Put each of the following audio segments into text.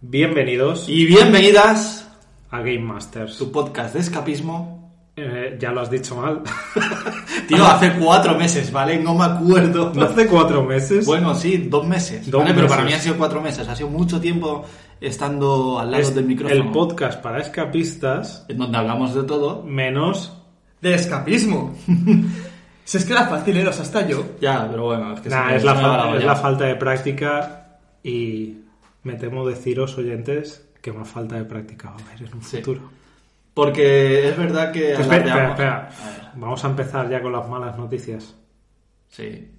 Bienvenidos Y bienvenidas a Game Masters. tu podcast de escapismo. Eh, ya lo has dicho mal. Tío, hace cuatro meses, ¿vale? No me acuerdo. ¿No hace cuatro meses? Bueno, sí, dos meses. Dos ¿vale? Pero para meses. mí han sido cuatro meses. Ha sido mucho tiempo estando al lado Es del micrófono. el podcast para escapistas En donde hablamos de todo. menos... De escapismo. si es que era fácil, ¿eh? Hasta yo. Ya, pero bueno, es que Nah, es, la falta, es la falta de práctica y me temo deciros, oyentes, que más falta de práctica va a haber en un Sí. futuro. Porque es verdad que. Espera, espera, alardeamos- espera. A ver, Vamos a empezar ya con las malas noticias. Sí.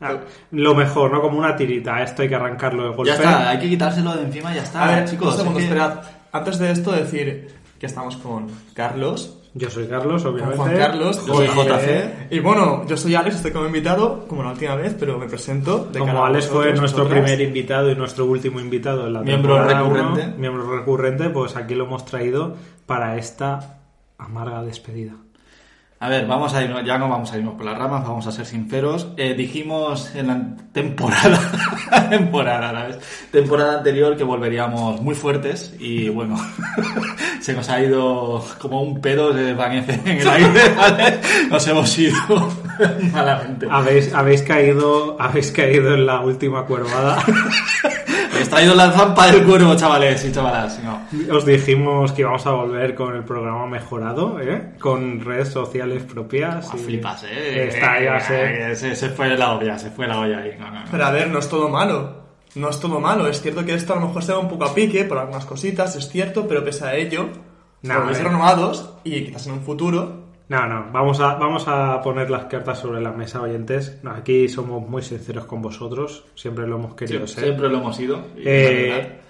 Ah, lo mejor, ¿no? Como una tirita. Esto hay que arrancarlo de golpe. Ya está, hay que quitárselo de encima y ya está. a ver, chicos. un segundo, es que- esperad. Antes de esto, decir que estamos con Carlos, Yo soy Carlos, obviamente. Juan Carlos, Yo soy JC. Y bueno, yo soy Alex, estoy como invitado, como la última vez, pero me presento. De Como Alex fue nuestro primer invitado y nuestro último invitado en la Miembro recurrente. miembro recurrente, pues aquí lo hemos traído para esta amarga despedida. A ver, vamos a irnos, ya no vamos a irnos por las ramas, vamos a ser sinceros. Eh, dijimos en la temporada, temporada, ¿sabes? temporada anterior que volveríamos muy fuertes y bueno, se nos ha ido como un pedo, se desvanece en el aire, ¿vale? Nos hemos ido malamente. Habéis, habéis caído, habéis caído en la última cuervada. Habéis traído la zampa del cuervo, chavales y chavalas. No. Os dijimos que íbamos a volver con el programa mejorado, ¿eh? Con redes sociales propias. Ah, y flipas, eh. Está iba a ser. Se, se fue la olla, se fue la olla ahí. No, no, no. Pero a ver, no es todo malo. No es todo malo. Es cierto que esto a lo mejor se va un poco a pique por algunas cositas, es cierto, pero pese a ello, No, renovados y quizás en un futuro. No, no, vamos a, vamos a poner las cartas sobre la mesa, oyentes. No, Aquí somos muy sinceros con vosotros, siempre lo hemos querido ser. Siempre lo hemos ido. y Eh,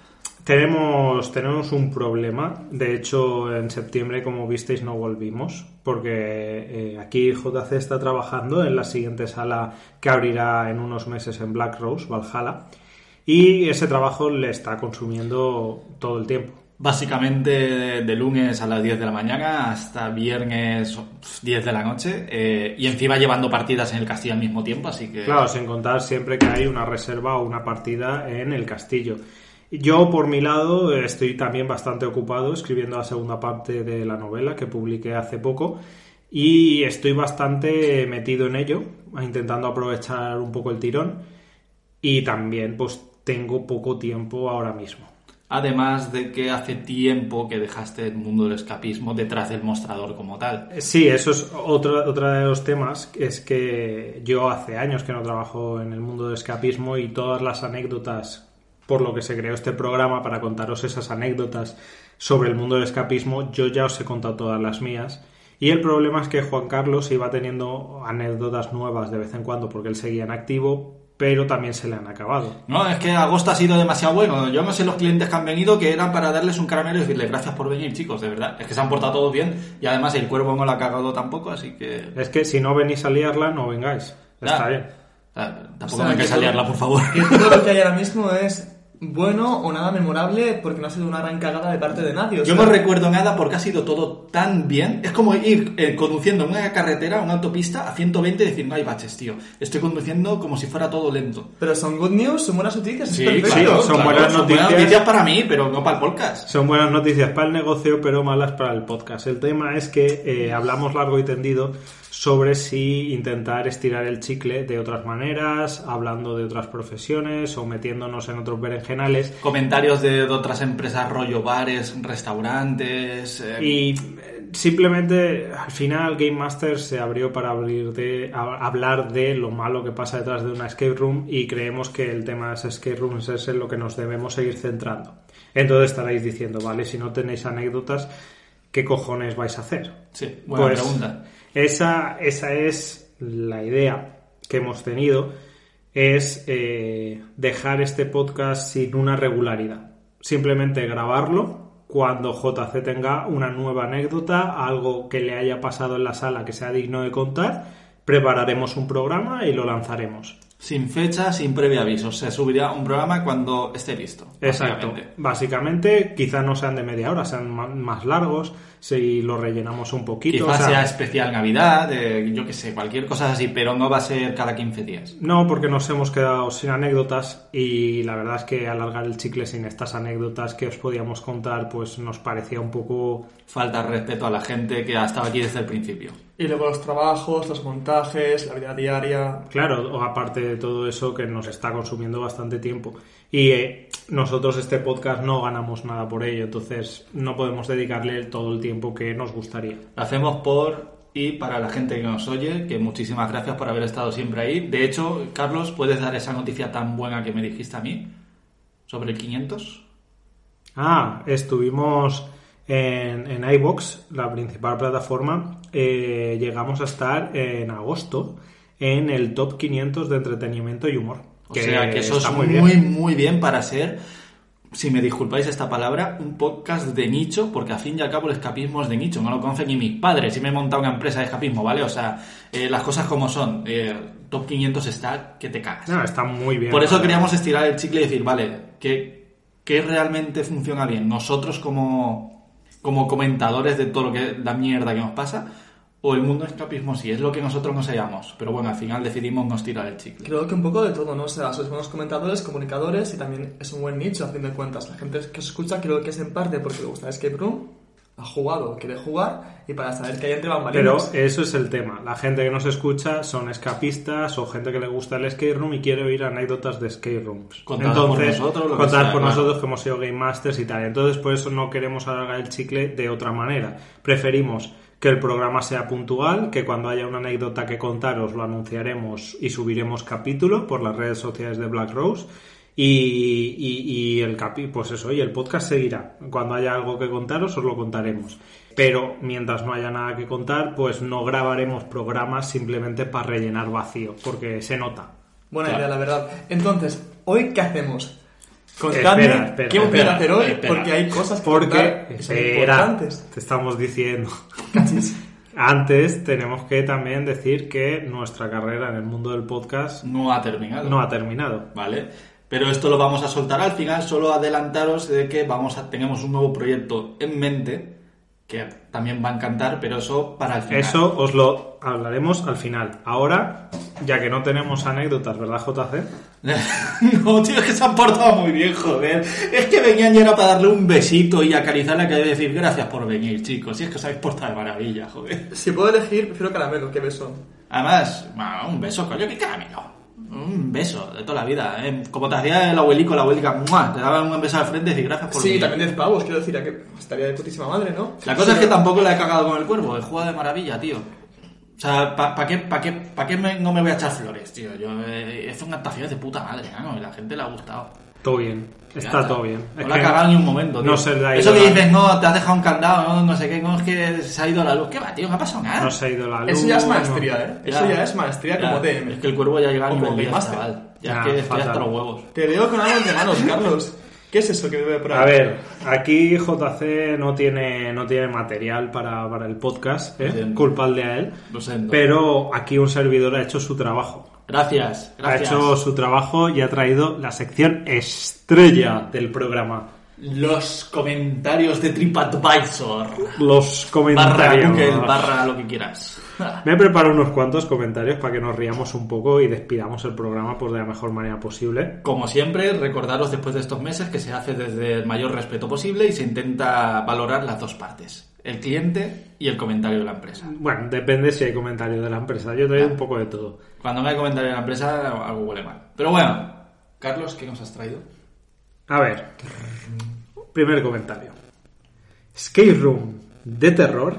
tenemos, tenemos un problema. De hecho, en septiembre, como visteis, no volvimos. Porque eh, aquí JC está trabajando en la siguiente sala que abrirá en unos meses en Black Rose, Valhalla. Y ese trabajo le está consumiendo todo el tiempo. Básicamente de, lunes a las 10 de la mañana hasta viernes 10 de la noche eh, y encima llevando partidas en el castillo al mismo tiempo, así que... Claro, sin contar siempre que hay una reserva o una partida en el castillo. Yo, por mi lado, estoy también bastante ocupado escribiendo la segunda parte de la novela que publiqué hace poco y estoy bastante metido en ello, intentando aprovechar un poco el tirón y también pues tengo poco tiempo ahora mismo. Además de que hace tiempo que dejaste el mundo del escapismo detrás del mostrador como tal. Sí, eso es otro, otro de los temas, es que yo hace años que no trabajo en el mundo del escapismo y todas las anécdotas por lo que se creó este programa para contaros esas anécdotas sobre el mundo del escapismo, yo ya os he contado todas las mías. Y el problema es que Juan Carlos iba teniendo anécdotas nuevas de vez en cuando porque él seguía en activo, pero también se le han acabado. No, es que agosto ha sido demasiado bueno. Yo no sé los clientes que han venido que eran para darles un caramelo y decirles gracias por venir, chicos, de verdad. Es que se han portado todos bien y además el cuervo no lo ha cagado tampoco, así que... Es que si no venís a liarla, no vengáis. Está bien. Ah, Tampoco O sea, me hay que que salirla, por favor. Que todo lo que hay ahora mismo es bueno o nada memorable porque no ha sido una gran cagada de parte de nadie. o Yo sea, no recuerdo nada porque ha sido todo tan bien. Es como ir eh, conduciendo en una carretera, una autopista, a 120 y decir, no hay baches, tío. Estoy conduciendo como si fuera todo lento. Pero son good news, son buenas noticias, Sí, es perfecto. claro, son buenas noticias. para mí, pero no para el podcast. Son buenas noticias para el negocio, pero malas para el podcast. El tema es que eh, hablamos largo y tendido sobre si intentar estirar el chicle de otras maneras, hablando de otras profesiones o metiéndonos en otros berenjenales. Comentarios de, de otras empresas, rollo bares, restaurantes. eh, Y eh, simplemente al final Game Master se abrió para abrir de, a- hablar de lo malo que pasa detrás de una escape room y creemos que el tema de las escape rooms es en lo que nos debemos seguir centrando. Entonces estaréis diciendo, vale, si no tenéis anécdotas, ¿qué cojones vais a hacer? Sí, buena Pues, pregunta. Esa, esa es la idea que hemos tenido, es eh, dejar este podcast sin una regularidad. Simplemente grabarlo cuando JC tenga una nueva anécdota, algo que le haya pasado en la sala que sea digno de contar, prepararemos un programa y lo lanzaremos. Sin fecha, sin previo aviso. Se subirá un programa cuando esté listo. Exacto. básicamente. Básicamente, quizá no sean de media hora, sean más largos, si lo rellenamos un poquito. Quizás o sea, sea especial Navidad, eh, yo qué sé, cualquier cosa así, pero no va a ser cada 15 días. No, porque nos hemos quedado sin anécdotas y la verdad es que alargar el chicle sin estas anécdotas que os podíamos contar, pues nos parecía un poco... Falta de respeto a la gente que ha estado aquí desde el principio. Y luego los trabajos, los montajes, la vida diaria. Claro, o aparte de todo eso que nos está consumiendo bastante tiempo. Y eh, nosotros este podcast no ganamos nada por ello, entonces no podemos dedicarle todo el tiempo que nos gustaría. Lo hacemos por y para la gente que nos oye, que muchísimas gracias por haber estado siempre ahí. De hecho, Carlos, ¿puedes dar esa noticia tan buena que me dijiste a mí sobre el 500? Ah, estuvimos en, en iVoox, la principal plataforma, eh, llegamos a estar en agosto en el top 500 de entretenimiento y humor. O sea, que eso está es muy muy, bien. muy bien para ser, si me disculpáis esta palabra, un podcast de nicho, porque al fin y al cabo el escapismo es de nicho, no lo conocen ni mis padres, y me he montado una empresa de escapismo, ¿vale? O sea, eh, las cosas como son, eh, top 500 está que te cagas. No, está muy bien. Por eso queríamos estirar el chicle y decir, vale, ¿qué, qué realmente funciona bien? ¿Nosotros como, como comentadores de todo lo que la mierda que nos pasa? ¿O el mundo escapismo sí? Es lo que nosotros nos hallamos. Pero bueno, al final decidimos no estirar el chicle. Creo que un poco de todo, ¿no? O sea, sois buenos comentadores, comunicadores y también es un buen nicho a fin de cuentas. La gente que os escucha creo que es en parte porque le gusta escape room, ha jugado, quiere jugar y para saber que hay entre Pero bambalinas. eso es el tema. La gente que nos escucha son escapistas o gente que le gusta el skate room y quiere oír anécdotas de skate rooms. Contadas por Entonces, nosotros, lo que contar sea, por claro. nosotros que hemos sido game masters y tal. Entonces, por eso no queremos alargar el chicle de otra manera. Preferimos que el programa sea puntual, que cuando haya una anécdota que contaros lo anunciaremos y subiremos capítulo por las redes sociales de Black Rose. Y, y- y el capi, pues eso, y el podcast seguirá. Cuando haya algo que contaros, os lo contaremos. Pero mientras no haya nada que contar, pues no grabaremos programas simplemente para rellenar vacío, porque se nota. Buena Claro. idea, la verdad. Entonces, ¿hoy qué hacemos? Contadme Espera, espera, qué vamos a hacer hoy espera. porque hay cosas que Porque, contar que son espera, importantes. te estamos diciendo. Cachis. Antes tenemos que también decir que nuestra carrera en el mundo del podcast No ha terminado. no ha terminado. ¿Vale? Pero esto lo vamos a soltar al final, solo adelantaros de que vamos a, tenemos un nuevo proyecto en mente que también va a encantar, pero eso para el final. Eso os lo hablaremos al final. Ahora, ya que no tenemos anécdotas, ¿verdad, JC? no, tío, es que se han portado muy bien, joder. Es que venían y era para darle un besito y acariciarle que decir gracias por venir, chicos. Y es que os habéis portado de maravilla, joder. Si puedo elegir, prefiero caramelo que beso. Además, un beso, coño, qué caramelo. Un beso de toda la vida, ¿eh? Como te hacía el abuelico, la abuelica, ¡mua! te daban un beso al frente y decir gracias por Sí, venir. también 10 pavos, quiero decir, a que estaría de putísima madre, ¿no? La cosa es que tampoco la he cagado con el cuervo, he jugado de maravilla, tío. O sea, ¿para qué, pa qué, pa qué me- no me voy a echar flores, tío? Yo eh, he hecho unas actuaciones de puta madre, ¿no? Y la gente le ha gustado. Todo bien. Está todo bien. No la ha cagado ni un momento, tío. No se le ha ido Eso que la- dices, no, te has dejado un candado, no, no sé qué, no, es que se ha ido la luz. ¿Qué va, tío? No ha pasado nada. No se ha ido la luz. Eso ya es no- maestría, ¿eh? Eso ya es maestría Ya, como DM. Es que el cuervo ya llega a O nivel como 10, Game Master. chaval. Ya, Ya, es que estoy hasta los huevos. Te veo con algo entre manos, Carlos. ¿Qué es eso que bebe por ahí? A ver, aquí JC no tiene, no tiene material para, para el podcast, ¿eh? Culpable a él. Lo siento. Pero aquí un servidor ha hecho su trabajo. Gracias, gracias. Ha hecho su trabajo y ha traído la sección estrella del programa. Los comentarios de TripAdvisor. Los Barra comentarios. Google, barra lo que quieras. Me he preparado unos cuantos comentarios para que nos riamos un poco y despidamos el programa pues, de la mejor manera posible. Como siempre, recordaros después de estos meses que se hace desde el mayor respeto posible y se intenta valorar las dos partes, el cliente y el comentario de la empresa. Bueno, depende si hay comentarios de la empresa. Yo traigo un poco de todo. Cuando no hay comentario de la empresa, algo huele mal. Pero bueno, Carlos, ¿qué nos has traído? A ver, primer comentario. Skate Room de terror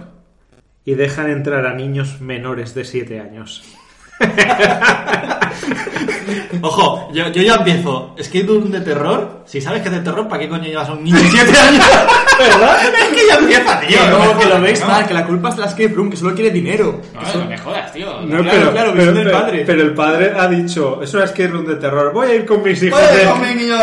y dejan entrar a niños menores de 7 años. Ojo, yo, yo ya empiezo. Skate Room de terror. Si sabes que es de terror, ¿para qué coño llevas a un niño de 7 años? ¿Verdad? Es que ya empieza, tío. No no, que lo veis no. mal, que la culpa es de la escape room, que solo quiere dinero. No, solo- no me jodas, tío. No, Claro, pero, claro, pero, pero- padre. pero el padre ha dicho, es una escape room de terror, voy a ir con mis hijos. Oye, de- con mi niño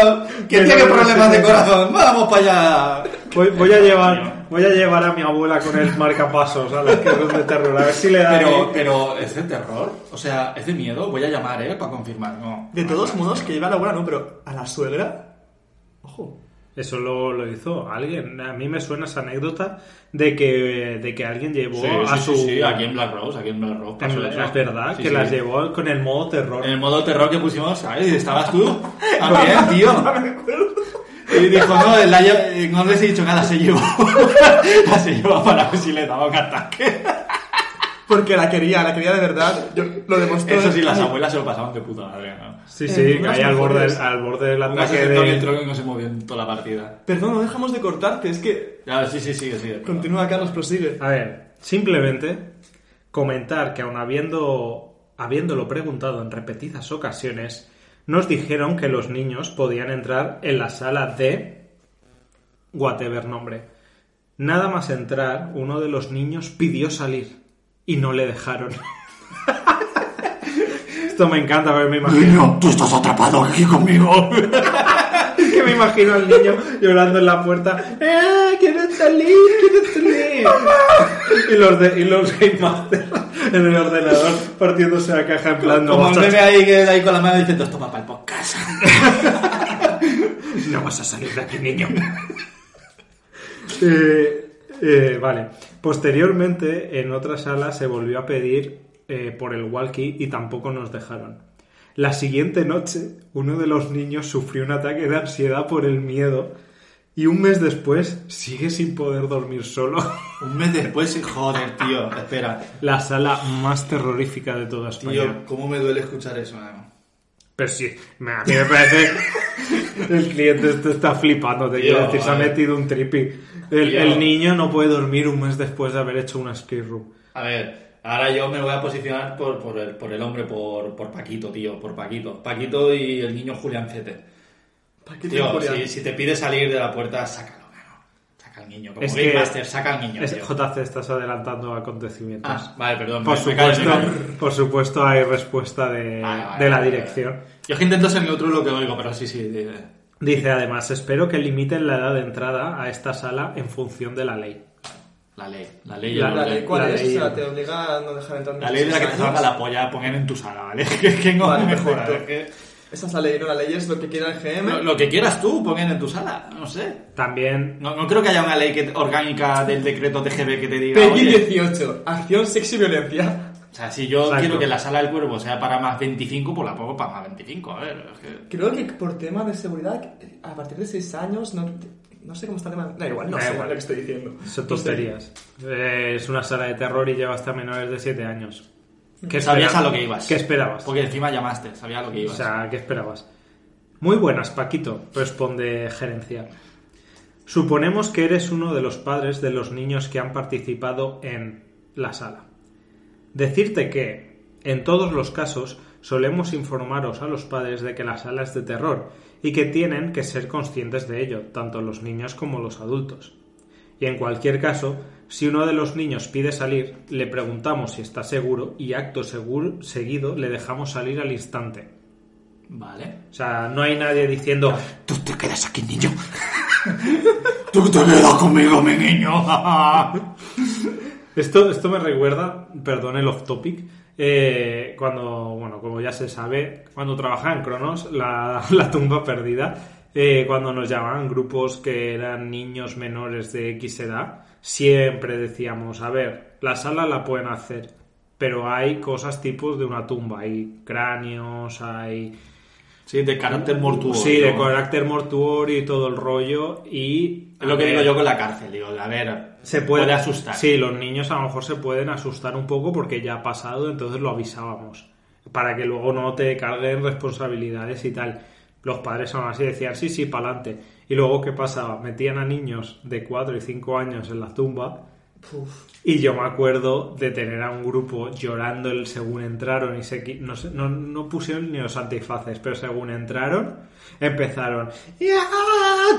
que tiene problemas de corazón. Vamos para allá. Voy, voy a llevar, voy a llevar a mi abuela con el marcapasos a la escape room de terror, a ver si le da Pero, pero, ¿es de terror? O sea, ¿es de miedo? Voy a llamar, ¿eh? Para confirmar. No. De todos modos, que lleva a la abuela, no, pero a la suegra. Ojo. Eso lo, lo hizo alguien. A mí me suena esa anécdota de que, de que alguien llevó Sí, a sí, su... sí, sí, aquí en Black Rose, aquí en Black Rose. pasó en- eso. es verdad, Sí, que sí. las llevó con el modo terror. En el modo terror que pusimos, ¿sabes? Y estabas tú también, tío. Y dijo, no, la lle- no les he dicho nada, se llevó. la se llevó para ver si le daba un ataque. Porque la quería, la quería de verdad. Yo lo demostré. Eso sí, las abuelas se lo pasaban de puta madre, ¿no? Sí, Eh, sí, unas ahí al borde, al borde del ataque el de... trono y no se movió en toda la partida. Perdón, no dejamos de cortarte, es que. Ya, sí, sí, sigue, sigue. Continúa, Carlos, prosigue. A ver, simplemente comentar que aun habiendo, habiéndolo preguntado en repetidas ocasiones, nos dijeron que los niños podían entrar en la sala de whatever nombre. Nada más entrar, uno de los niños pidió salir y no le dejaron. Esto me encanta, porque me imagino, Niño, tú estás atrapado aquí conmigo. me imagino al niño llorando en la puerta. ¡Eh, quiero salir, quiero salir! y los, de, y los Game Masters en el ordenador partiéndose la caja en plan, no Como el a, ahí que ahí con la mano diciendo, esto va para el podcast. no vas a salir de aquí, niño. Eh, eh, vale. Posteriormente, en otra sala se volvió a pedir eh, por el walkie y tampoco nos dejaron. La siguiente noche, uno de los niños sufrió un ataque de ansiedad por el miedo y un mes después sigue sin poder dormir solo. Un mes después, joder, tío, espera. La sala más terrorífica de toda España. Tío, ¿cómo me duele escuchar eso, mano? Pero sí, me- a mí me parece. el cliente este está flipando, te quiero decir, se ha metido un trippy. El, el niño no puede dormir un mes después de haber hecho una escape room. A ver, ahora yo me voy a posicionar por, por, el, por el hombre, por, por Paquito, tío, por Paquito. Paquito y el niño Julián Cete. ¿Para qué te Tío, Julián? si, si te pide salir de la puerta, sácalo, mano. Saca al niño. Como Es Game que- Master, saca al niño. Es- tío. JC, estás adelantando acontecimientos. Ah, vale, perdón. por, me- supuesto, me callo. por supuesto, hay respuesta de, Vale, vale, de la vale, dirección. vale. Yo es que intento ser neutro en lo que oigo, pero sí, sí. de- Dice además: Espero que limiten la edad de entrada a esta sala en función de la ley. La ley. La ley. La- el ¿La ley cuál la es? ley- O sea, te obliga a no dejar entrar La ley de la que te salga la polla, pongan en tu sala, ¿vale? que, que no Vale, me jodas, perfecto. es que- Esa es la ley, no la ley es lo que quiera el GM. Lo, lo que quieras tú, pongan en tu sala, no sé. También No, no creo que haya una ley que, orgánica del decreto TGB que te diga. PEGI oye, 18, acción, sexo y violencia. o sea, si yo Exacto. quiero que la sala del cuervo sea para más 25, pues la pongo para más 25. A ver, es que. Creo que por tema de seguridad, a partir de 6 años, no, no sé cómo está el tema. Da igual, no Da sé igual. lo que estoy diciendo. son tonterías. Eh, es una sala de terror y lleva hasta menores de 7 años. ¿Qué Sabías a lo que ibas. ¿Qué esperabas? Porque encima llamaste, sabía lo que O ibas. sea, ¿qué esperabas? Muy buenas, Paquito, responde gerencia. Suponemos que eres uno de los padres de los niños que han participado en la sala. Decirte que, en todos los casos, solemos informaros a los padres de que la sala es de terror y que tienen que ser conscientes de ello, tanto los niños como los adultos. Y en cualquier caso, si uno de los niños pide salir, le preguntamos si está seguro y acto seguro, seguido le dejamos salir al instante. Vale. O sea, no hay nadie diciendo, Tú te quedas aquí, niño. Tú te quedas conmigo, mi niño. Esto, esto me recuerda, perdón el off topic, eh, cuando, bueno, como ya se sabe, cuando trabajaba en Cronos, la, la tumba perdida, eh, cuando nos llamaban grupos que eran niños menores de X edad, siempre decíamos, a ver, la sala la pueden hacer, pero hay cosas tipos de una tumba, hay cráneos, hay... Sí, de carácter mortuorio. Sí, de carácter mortuorio y todo el rollo y... Es lo que digo yo con la cárcel. Digo, a ver, se puede, asustar. Sí, los niños a lo mejor se pueden asustar un poco porque ya ha pasado, entonces lo avisábamos. Para que luego no te carguen responsabilidades y tal. Los padres aún así decían, sí, sí, para adelante. Y luego, ¿qué pasaba? Metían a niños de 4 y 5 años en la tumba Y yo me acuerdo de tener a un grupo llorando el según entraron y se, no, no, no pusieron ni los antifaces, pero según entraron, empezaron "Ya",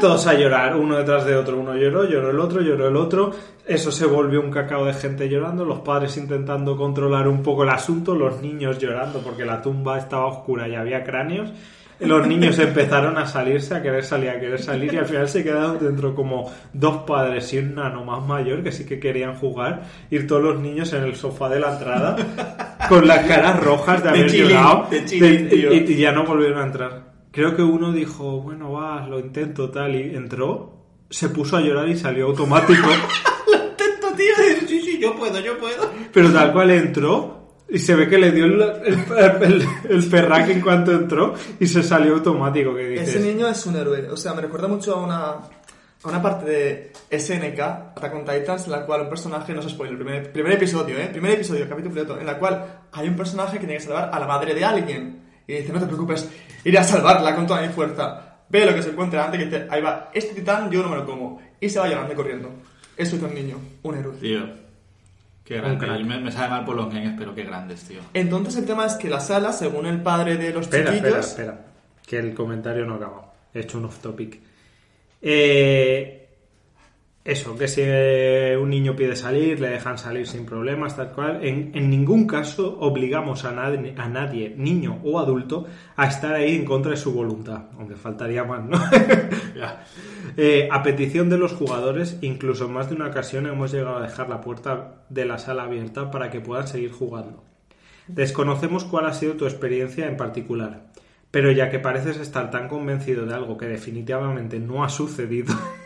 todos a llorar, uno detrás de otro. Uno lloró, lloró el otro, lloró el otro. Eso se volvió un cacao de gente llorando, los padres intentando controlar un poco el asunto, los niños llorando porque la tumba estaba oscura y había cráneos. Los niños empezaron a salirse, a querer salir, a querer salir y al final se quedaron dentro como dos padres y un nano más mayor que sí que querían jugar, ir todos los niños en el sofá de la entrada con las caras rojas de haber chilling, llorado de chilling, de- tío. y, y ya no volvieron a entrar. Creo que uno dijo, bueno, va, lo intento tal y entró, se puso a llorar y salió automático, Intento, tío. Sí, sí, yo puedo, yo puedo. pero tal cual entró y se ve que le dio el, el, el, el ferraque en cuanto entró y se salió automático. Que dices, Ese niño es un héroe. O sea, me recuerda mucho a una, a una parte de SNK, Attack on Titans, en la cual un personaje, no se spoiler, primer, primer episodio, ¿eh? Primer episodio, capítulo piloto, en la cual hay un personaje que tiene que salvar a la madre de alguien. Y dice, no te preocupes, iré a salvarla con toda mi fuerza. Ve lo que se encuentra antes, que dice, ahí va, este titán yo no me lo como. Y se va llorando y corriendo. Eso es un niño, un héroe. Tío. Qué grande. Me, me sabe mal por los nenes, pero qué grandes, tío. Entonces el tema es que la sala, según el padre de los Espera, chiquillos... espera, espera. Que el comentario no ha acabado. He hecho un off topic. Eh, eso, que si eh, un niño pide salir, le dejan salir sin problemas, tal cual. En, en ningún caso obligamos a nadie, a nadie, niño o adulto, a estar ahí en contra de su voluntad. Aunque faltaría más, ¿no? Eh, a petición de los jugadores, incluso en más de una ocasión hemos llegado a dejar la puerta de la sala abierta para que puedan seguir jugando. Desconocemos cuál ha sido tu experiencia en particular, pero ya que pareces estar tan convencido de algo que definitivamente no ha sucedido,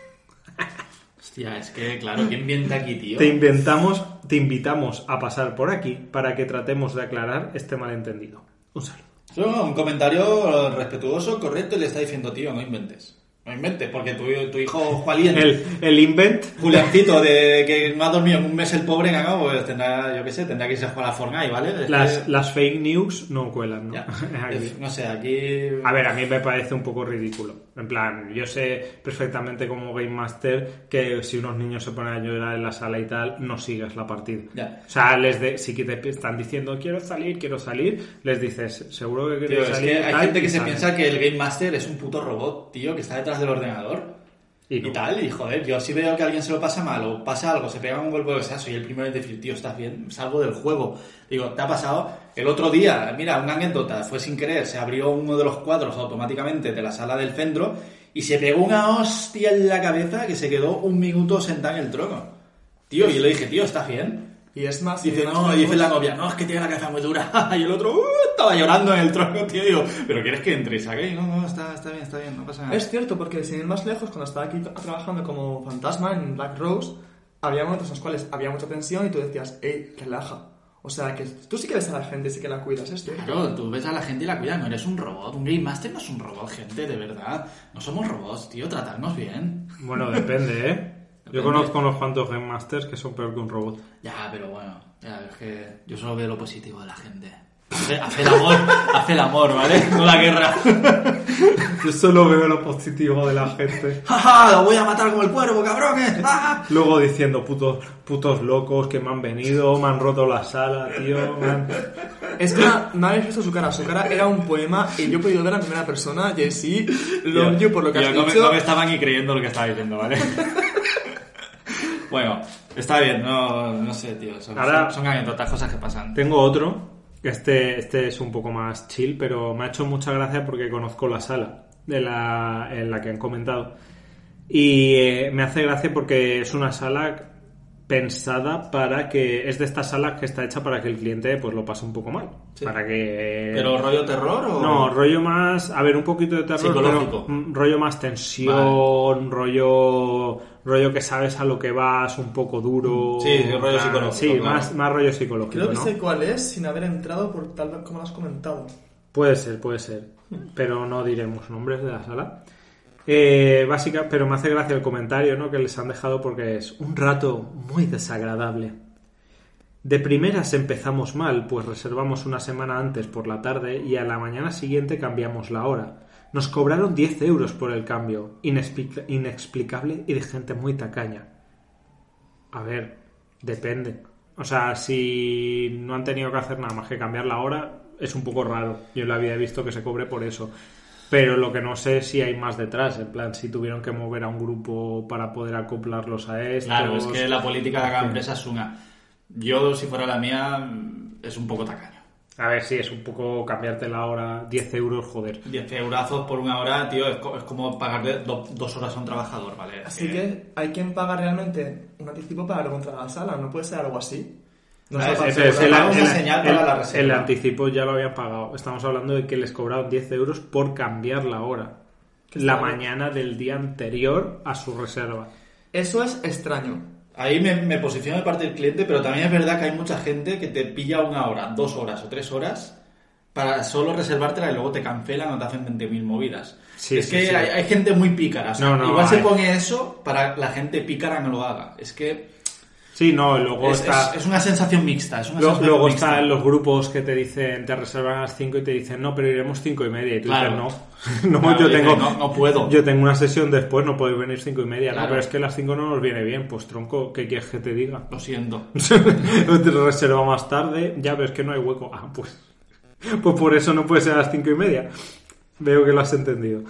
Hostia, es que, claro, ¿quién miente aquí, tío? te inventamos, te invitamos a pasar por aquí para que tratemos de aclarar este malentendido. Un saludo. Un comentario respetuoso, correcto, y le está diciendo, tío, no inventes. No inventes, porque tu, tu hijo Jualien, El, el invent Juliancito, de que no ha dormido en un mes el pobre, cagado, pues tendrá, yo qué sé, tendrá que irse a jugar a Fortnite, ¿vale? Las, que- las fake news no cuelan, ¿no? ya. Aquí. Es- no sé, aquí... A ver, a mí me parece un poco ridículo. En plan, yo sé perfectamente como Game Master que si unos niños se ponen a llorar en la sala y tal, no sigas la partida. Ya. O sea, les de, si te están diciendo quiero salir, quiero salir, les dices, seguro que Tío, quieres es salir. que hay tal", gente que se piensa que el Game Master es un puto robot, tío, que está detrás del ordenador. Y Y, no. tal, y joder, yo si veo que alguien se lo pasa mal o pasa algo, se pega un golpe o sea, soy el primero en decir, tío, estás bien, salgo del juego. Digo, ¿te ha pasado? El otro día, mira, una anécdota, fue sin querer, se abrió uno de los cuadros automáticamente de la sala del centro y se pegó una hostia en la cabeza que se quedó un minuto sentado en el trono. Tío, y yo le dije, tío, ¿estás bien? Y es más... Dice, y más no, lejos- dice la novia, no, es que tiene la cabeza muy dura. y el otro, "Uh", estaba llorando en el trono, tío. Digo, ¿pero quieres que entre y saque? No, no, está, está bien, está bien, no pasa nada. Es cierto, porque sin ir más lejos, cuando estaba aquí trabajando como fantasma en Black Rose, había momentos en los cuales había mucha tensión y tú decías, hey, relaja. O sea, que tú sí que ves a la gente, sí que la cuidas, es cierto. Claro, tú ves a la gente y la cuidas, no eres un robot. Un Game Master no es un robot, gente, de verdad. No somos robots, tío, tratarnos bien. Bueno, depende, ¿eh? Yo Depende. conozco unos cuantos Game Masters que son peor que un robot. Ya, pero bueno, ya, es que yo solo veo lo positivo de la gente. Hace, hace el amor, hace el amor, ¿vale? No la guerra. Yo solo veo lo positivo de la gente. ¡Ja, Lo voy a matar como el cuervo, cabrones. ¡Ja, ja! Luego diciendo putos, putos locos que me han venido, me han roto la sala, tío. me han- Es que no- habéis visto su cara. Su cara era un poema y yo he podido ver en primera persona. Jesse, love you por lo que Tío, has no me, dicho. no me estaba ni creyendo lo que estaba diciendo, ¿vale? Bueno, está bien, no, no sé, tío. Son, Ahora- son, son anécdotas, cosas que pasan. Tengo otro. Este, este es un poco más chill, pero me ha hecho mucha gracia porque conozco la sala de la, en la que han comentado. Y eh, me hace gracia porque es una sala pensada para que es de estas salas que está hecha para que el cliente pues lo pase un poco mal Sí. para que ¿Pero rollo terror o...? no rollo más a ver un poquito de terror Psicológico. pero, mm, rollo más tensión rollo rollo que sabes a lo que vas un poco duro Sí, rollo psicológico, sí claro. más, más rollo psicológico Creo que ¿no? sé cuál es sin haber entrado por tal vez como lo has comentado. Puede ser, puede ser. Pero no diremos nombres de la sala. Eh, básica, pero me hace gracia el comentario ¿no? que les han dejado porque es un rato muy desagradable. De primeras empezamos mal, pues reservamos una semana antes por la tarde y a la mañana siguiente cambiamos la hora. Nos cobraron 10 euros por el cambio, inexplica- inexplicable y de gente muy tacaña. A ver, Depende. O sea, si no han tenido que hacer nada más que cambiar la hora, es un poco raro. Yo la había visto que se cobre por eso. Pero lo que no sé es si hay más detrás. En plan, si tuvieron que mover a un grupo para poder acoplarlos a esto. Claro, es que la política de cada empresa es una. Yo, si fuera la mía, es un poco tacaño. A ver, sí, es un poco cambiarte la hora, 10 euros, joder. 10 eurazos por una hora, tío, es, co- es como pagarle do- dos horas a un trabajador, ¿vale? Así que hay quien paga realmente un anticipo para luego entrar a la sala, ¿no puede ser algo así? No Ah, es- para es- el, el- una señal para el- la reserva. el anticipo ya lo habían pagado. Estamos hablando de que les cobraron 10 euros por cambiar la hora. La extraño. mañana del día anterior a su reserva. Eso es extraño. Ahí me, me posiciono de parte del cliente, pero también es verdad que hay mucha gente que te pilla una hora, dos horas o tres horas para solo reservártela y luego te cancelan o te hacen 20.000 movidas. Sí, es sí, que sí. Hay, hay gente muy pícara. o sea, No, no, igual se pone eso para la gente pícara no lo haga. Es que Sí, no, luego es, está... es- es una sensación mixta. Es una Lo- sensación luego mixta. están los grupos que te dicen, te reservan a las 5 y te dicen, no, pero iremos 5 y media. Y tú Claro. dices, no, no, Claro, yo dice, tengo, no- no puedo. Yo tengo una sesión después, no podéis venir 5 y media. Claro. No, pero es que las 5 no nos viene bien. Pues tronco, ¿qué quieres que te diga? Lo siento. te reserva más tarde, ya ves que no hay hueco. Ah, pues, pues por eso no puede ser a las 5 y media. Veo que lo has entendido.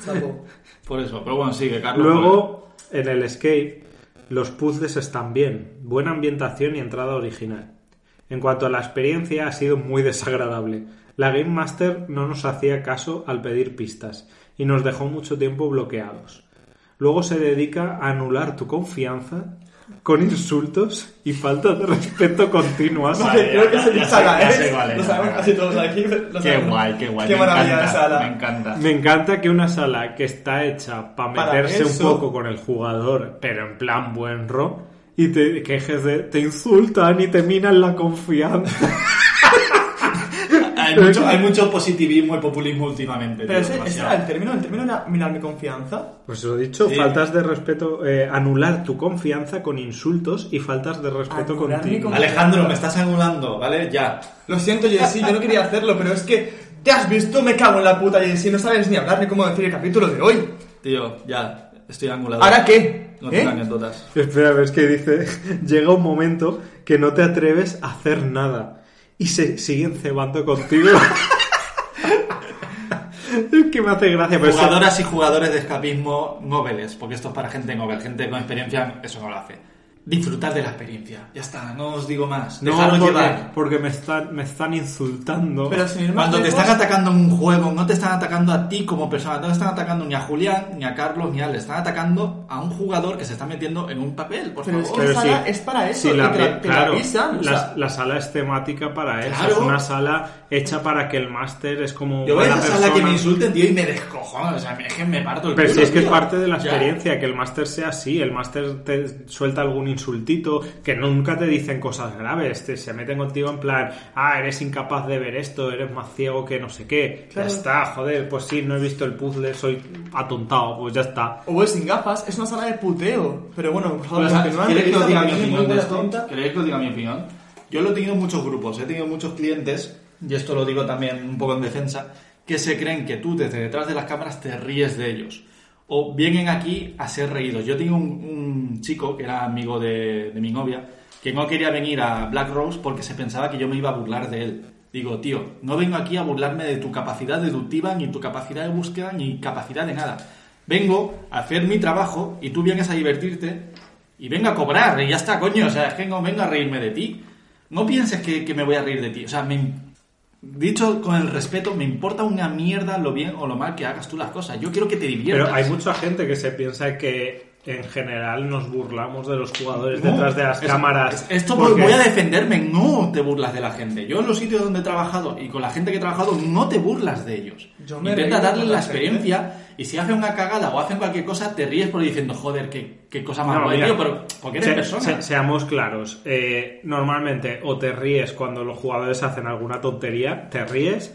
Por eso. Pero bueno, sigue, Carlos. Luego, en el escape, los puzzles están bien, buena ambientación y entrada original. En cuanto a la experiencia, ha sido muy desagradable. La Game Master no nos hacía caso al pedir pistas y nos dejó mucho tiempo bloqueados. Luego se dedica a anular tu confianza con insultos y falta de respeto continuas. Vale, Creo que ya- es ya saga, ya ¿eh? sé Lo sabemos casi todos aquí. lo Qué sabemos. guay, qué guay. Qué me maravilla encanta, de sala. Me encanta. Me encanta que una sala que está hecha para Para meterse un poco con el jugador, pero en plan buen ro, y te quejes de te insultan y te minan la confianza. Hay mucho, hay mucho positivismo y populismo últimamente. Pero tío, ese, ese era el término, el término era mirar mi confianza. Pues lo he dicho, Sí. faltas de respeto, eh, anular tu confianza con insultos y faltas de respeto confianza. Alejandro, me estás anulando, ¿vale? Ya. Lo siento, Jessy, yo no quería hacerlo, pero es que te has visto, me cago en la puta, Jessy, no sabes ni hablar ni cómo decir el capítulo de hoy. Tío, ya. Estoy angulado. ¿Ahora qué? No tengo ¿Eh? anécdotas. Espera, ves que dice, llega un momento que no te atreves a hacer nada y se siguen cebando contigo. es que me hace gracia, Jugadoras y jugadores de escapismo noveles, porque esto es para gente novel, gente con experiencia, eso no lo hace. Disfrutar de la experiencia. Ya está, no os digo más. No, Dejaros porque, llevar. porque me están, me están insultando. Pero sin ir más Cuando te lejos, están atacando en un juego, no te están atacando a ti como persona, no te están atacando ni a Julián, ni a Carlos, ni a Ale, están atacando a un jugador que se está metiendo en un papel, por Pero es favor. que- Pero la sala es para eso, sí, la, te la- te la claro, avisan, o la, sea. la sala es temática para eso. Claro. Es una sala hecha para que el máster es como. Yo voy a buena esa sala que persona. me insulten, tío, y me descojono, o sea, es que me parto el Pero culo, si es que es parte de la Ya. experiencia, que el máster sea así, el máster te suelta algún insultito, que nunca te dicen cosas graves, te, se meten contigo en plan, ah, eres incapaz de ver esto, eres más ciego que no sé qué, Claro. ya está, joder, pues sí, no he visto el puzzle, soy atontado, pues ya está. O es sin gafas, es una sala de puteo. Pero bueno, por favor, continúa, ¿Queréis que os diga mi opinión de esto? ¿Queréis que os diga mi opinión? Yo lo he tenido en muchos grupos, he tenido muchos clientes, y esto lo digo también un poco en defensa, que se creen que tú desde detrás de las cámaras te ríes de ellos. O vienen aquí a ser reídos. Yo tengo un, un chico que era amigo de, de mi novia, que no quería venir a Black Rose porque se pensaba que yo me iba a burlar de él. Digo, tío, no vengo aquí a burlarme de tu capacidad deductiva, ni tu capacidad de búsqueda, ni capacidad de nada. Vengo a hacer mi trabajo y tú vienes a divertirte y vengo a cobrar y ya está, coño. O sea, es que no vengo a reírme de ti. No pienses que, que me voy a reír de ti. O sea, me, dicho con el respeto, me importa una mierda lo bien o lo mal que hagas tú las cosas. Yo quiero que te diviertas. Pero hay mucha gente que se piensa que en general nos burlamos de los jugadores No, detrás de las es- cámaras. es- esto porque- voy a defenderme, no te burlas de la gente. Yo en los sitios donde he trabajado y con la gente que he trabajado, no te burlas de ellos. Yo me Intenta darle la la gente. experiencia y si hacen una cagada o hacen cualquier cosa, te ríes por diciendo, joder, qué, qué cosa más No, guay, tío, pero porque eres se- persona. se- seamos claros. eh, normalmente o te ríes cuando los jugadores hacen alguna tontería, te ríes.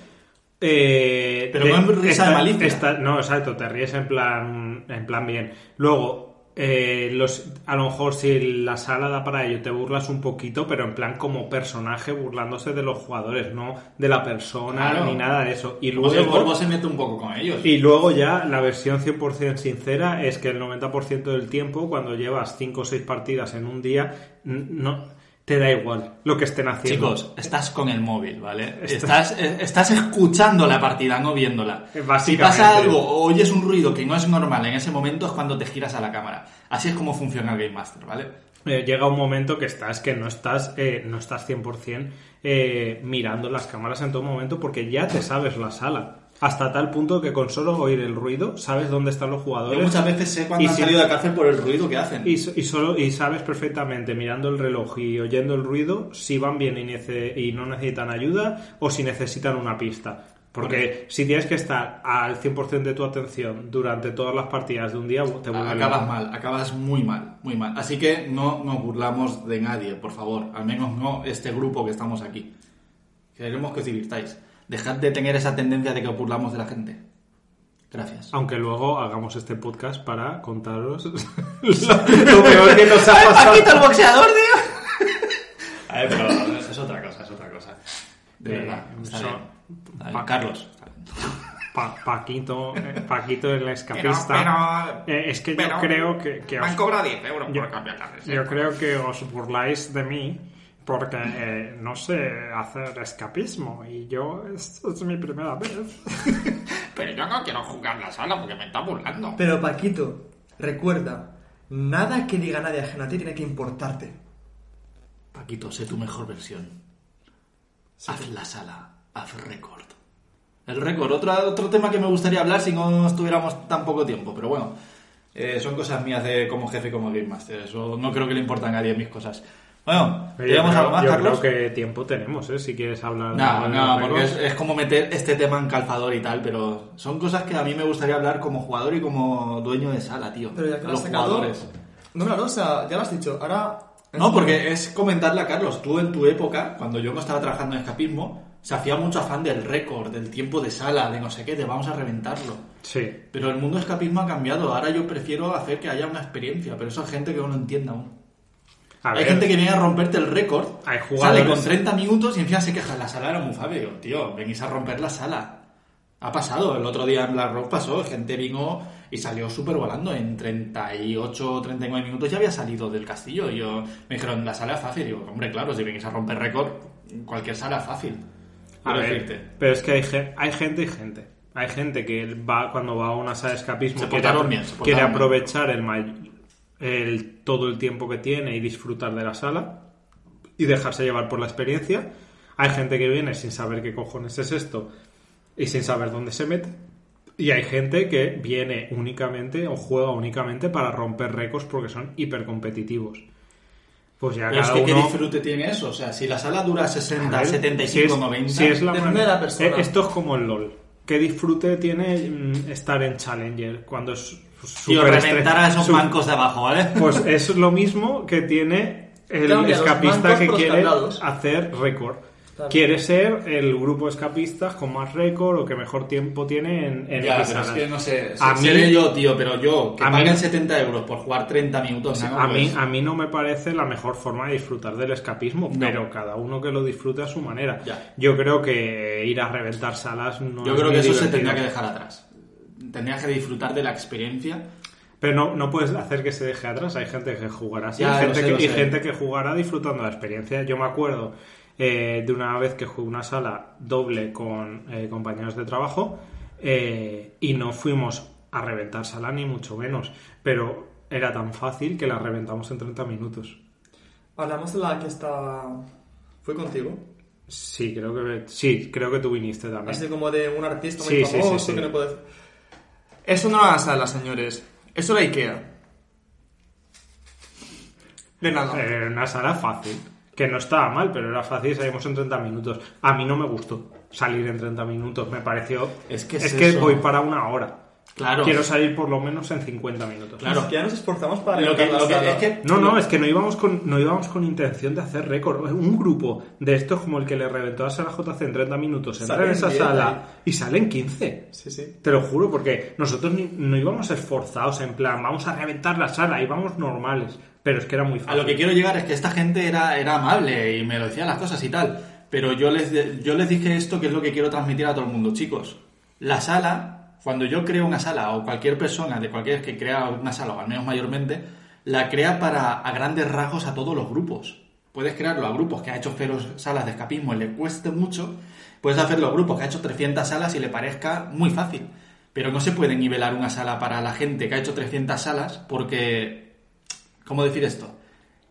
eh, Pero en risa de malicia. esta- no, exacto, te ríes en plan, en plan bien. Luego, eh, los, a lo mejor si la sala da para ello, te burlas un poquito, pero en plan como personaje burlándose de los jugadores, no de la persona Claro. ni nada de eso. Y Luego el se mete un poco con ellos. y luego ya la versión 100% sincera es que el 90% del tiempo, cuando llevas 5 o 6 partidas en un día, no te da igual lo que estén haciendo. Chicos, estás con el móvil, ¿vale? Estás, eh, estás escuchando la partida, no viéndola. Si pasa algo o oyes un ruido que no es normal en ese momento es cuando te giras a la cámara. Así es como funciona el Game Master, ¿vale? Eh, llega un momento que estás que no estás eh, no estás 100% eh, mirando las cámaras en todo momento porque ya te sabes la sala hasta tal punto que con solo oír el ruido sabes dónde están los jugadores Yo muchas veces sé cuando Y han salido de la cárcel por el ruido que hacen. y, so- y solo y sabes perfectamente mirando el reloj y oyendo el ruido si van bien y, nece- y no necesitan ayuda o si necesitan una pista porque si tienes que estar al 100% de tu atención durante todas las partidas de un día te vuelve Acabas mal, acabas muy mal, muy mal. Así que no nos burlamos de nadie, por favor. Al menos no este grupo que estamos aquí. Queremos que os divirtáis. Dejad de tener esa tendencia de que os burlamos de la gente. Gracias. Aunque luego hagamos este podcast para contaros lo, lo peor que nos ha pasado. Paquito el boxeador, tío! A ver, pero es otra cosa, es otra cosa. De Eh, verdad. Está so- bien. Bien. Carlos. Pa- Paquito, eh, Paquito el escapista. Pero- pero- Eh, es que pero yo creo que, que Me han os, cobrado 10 euros yo, por cambiar la receta. yo creo que os burláis de mí porque eh, no sé hacer escapismo y yo es, es mi primera vez. Pero yo no quiero jugar la sala porque me está burlando. Pero Paquito, recuerda, nada que diga nadie ajeno a ti tiene que importarte. Paquito, sé tu mejor versión. Haz la sala, haz récord. El récord, otro, otro tema que me gustaría hablar si no estuviéramos tan poco tiempo, pero bueno, eh, son cosas mías de como jefe, como Game Master. Eso no creo que le importe a nadie mis cosas. Bueno, Yo ¿tenemos creo- algo más, yo Carlos? creo que tiempo tenemos, ¿eh? Si quieres hablar. No, de no, porque es, es como meter este tema en calzador y tal, pero son cosas que a mí me gustaría hablar como jugador y como dueño de sala, tío. Pero ya que lo Los jugadores. No, claro, o sea, ya lo has dicho. Ahora... No, porque es comentarle a Carlos, tú en tu época, cuando yo no estaba trabajando en escapismo, se hacía mucho afán del récord, del tiempo de sala, de no sé qué, de vamos a reventarlo. Sí. Pero el mundo de escapismo ha cambiado, ahora yo prefiero hacer que haya una experiencia, pero eso hay gente que no lo entiende aún. A hay ver, gente que viene a romperte el récord, sale con 30 minutos y encima se queja, la sala era muy fácil. Digo, tío, venís a romper la sala. Ha pasado, el otro día en Black Rock pasó, gente vino y salió súper volando. En 38 o 39 minutos ya había salido del castillo. Y yo me dijeron, la sala es fácil. Digo, hombre, claro, si venís a romper récord, cualquier sala es fácil. A ver, decirte. pero es que hay, hay gente y gente. Hay gente que va cuando va a una sala de escapismo Se quiere, aprovechar el, may- el todo el tiempo que tiene y disfrutar de la sala y dejarse llevar por la experiencia. Hay gente que viene sin saber qué cojones es esto y sin saber dónde se mete. Y hay gente que viene únicamente o juega únicamente para romper récords porque son hipercompetitivos. Pues ya Pero es cada que, ¿qué uno... disfrute tiene eso? O sea, si la sala dura 60, A ver, 75, si es- 90... si es la Depende de la persona. Eh, Esto es como el LOL. ¿Qué disfrute tiene mm, estar en Challenger cuando es Tío, súper reventar estre- a esos bancos de abajo, ¿vale? Pues es lo mismo que tiene el escapista que quiere hacer récord. Claro. Quiere ser el grupo de escapistas con más récord o que mejor tiempo tiene en, en Ya, X pero es salas. que no sé, A mí- seré yo, tío, pero yo, que a mí- paguen 70 euros por jugar 30 minutos, nada, a, mí, pues- a mí no me parece la mejor forma de disfrutar del escapismo, No. pero cada uno que lo disfrute a su manera. Ya. Yo creo que ir a reventar salas no yo es creo que eso se tendría que dejar atrás. Tendrías que disfrutar de la experiencia. Pero no, no puedes hacer que se deje atrás. Hay gente que jugará así Ya, hay gente sé, que, lo y sé. gente que jugará disfrutando la experiencia. Yo me acuerdo eh, de una vez que jugué una sala doble con eh, compañeros de trabajo eh, y no fuimos a reventar sala ni mucho menos. Pero era tan fácil que la reventamos en 30 minutos. Hablamos de la que está... Fue contigo. Sí, creo que sí, creo que tú viniste también. Así como de un artista muy Sí, sí, sí, famoso sí. que no puede... Eso no era la sala, señores. Eso era Ikea. De nada. Era una sala fácil. Que no estaba mal, pero era fácil, salimos en 30 minutos. A mí no me gustó salir en 30 minutos, me pareció... Es que es es que eso. voy para una hora. Claro. Quiero salir por lo menos en 50 minutos. Claro. Es que ya nos esforzamos para Lo que- levantar la lo que- sala. es que- No, no, es que no íbamos con, no íbamos con intención de hacer récord. Un grupo de estos como el que le reventó a Sala JC en 30 minutos, entra en esa 10 sala ahí. y salen 15. Sí, sí. Te lo juro, porque nosotros ni- no íbamos esforzados en plan, vamos a reventar la sala, íbamos normales. Pero es que era muy A fácil. lo que quiero llegar es que esta gente era, era amable y me lo decía las cosas y tal. Pero yo les, yo les dije esto que es lo que quiero transmitir a todo el mundo, chicos. La sala, cuando yo creo una sala o cualquier persona de cualquier que crea una sala, o al menos mayormente, la crea para a grandes rasgos a todos los grupos. Puedes crearlo a grupos que ha hecho cero salas de escapismo y le cueste mucho, puedes hacerlo a grupos que ha hecho 300 salas y le parezca muy fácil. Pero no se puede nivelar una sala para la gente que ha hecho 300 salas porque... ¿Cómo decir esto?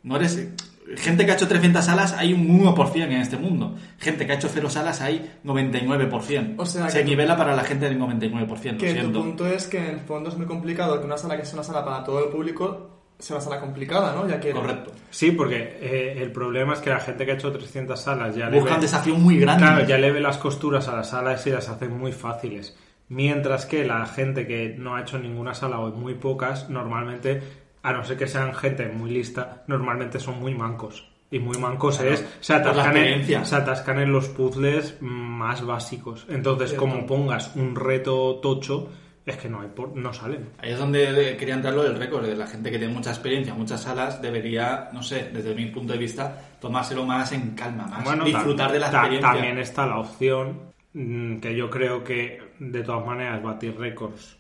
No eres... Gente que ha hecho 300 salas hay un 1% en este mundo. Gente que ha hecho cero salas hay 99%. O sea, se nivela para la gente del 99%. lo Que tu punto es que en el fondo es muy complicado que una sala que es una sala para todo el público sea una sala complicada, ¿no? Ya que Correcto. Sí, porque eh, el problema es que la gente que ha hecho 300 salas ya le Buscan ve, desafíos muy grandes. claro, ya le ve las costuras a las salas y las hacen muy fáciles. Mientras que la gente que no ha hecho ninguna sala o muy pocas, normalmente, a no ser que sean gente muy lista, normalmente son muy mancos. Y muy mancos Claro, es, se atascan, en, se atascan en los puzzles más básicos. Entonces, Cierto. como pongas un reto tocho, es que no hay por, no salen. Ahí es donde quería entrar lo del récord. de La gente que tiene mucha experiencia, muchas salas, debería, no sé, desde mi punto de vista, tomárselo más en calma, más Bueno, disfrutar ta- de la experiencia. También está la opción mm, que yo creo que de todas maneras batir récords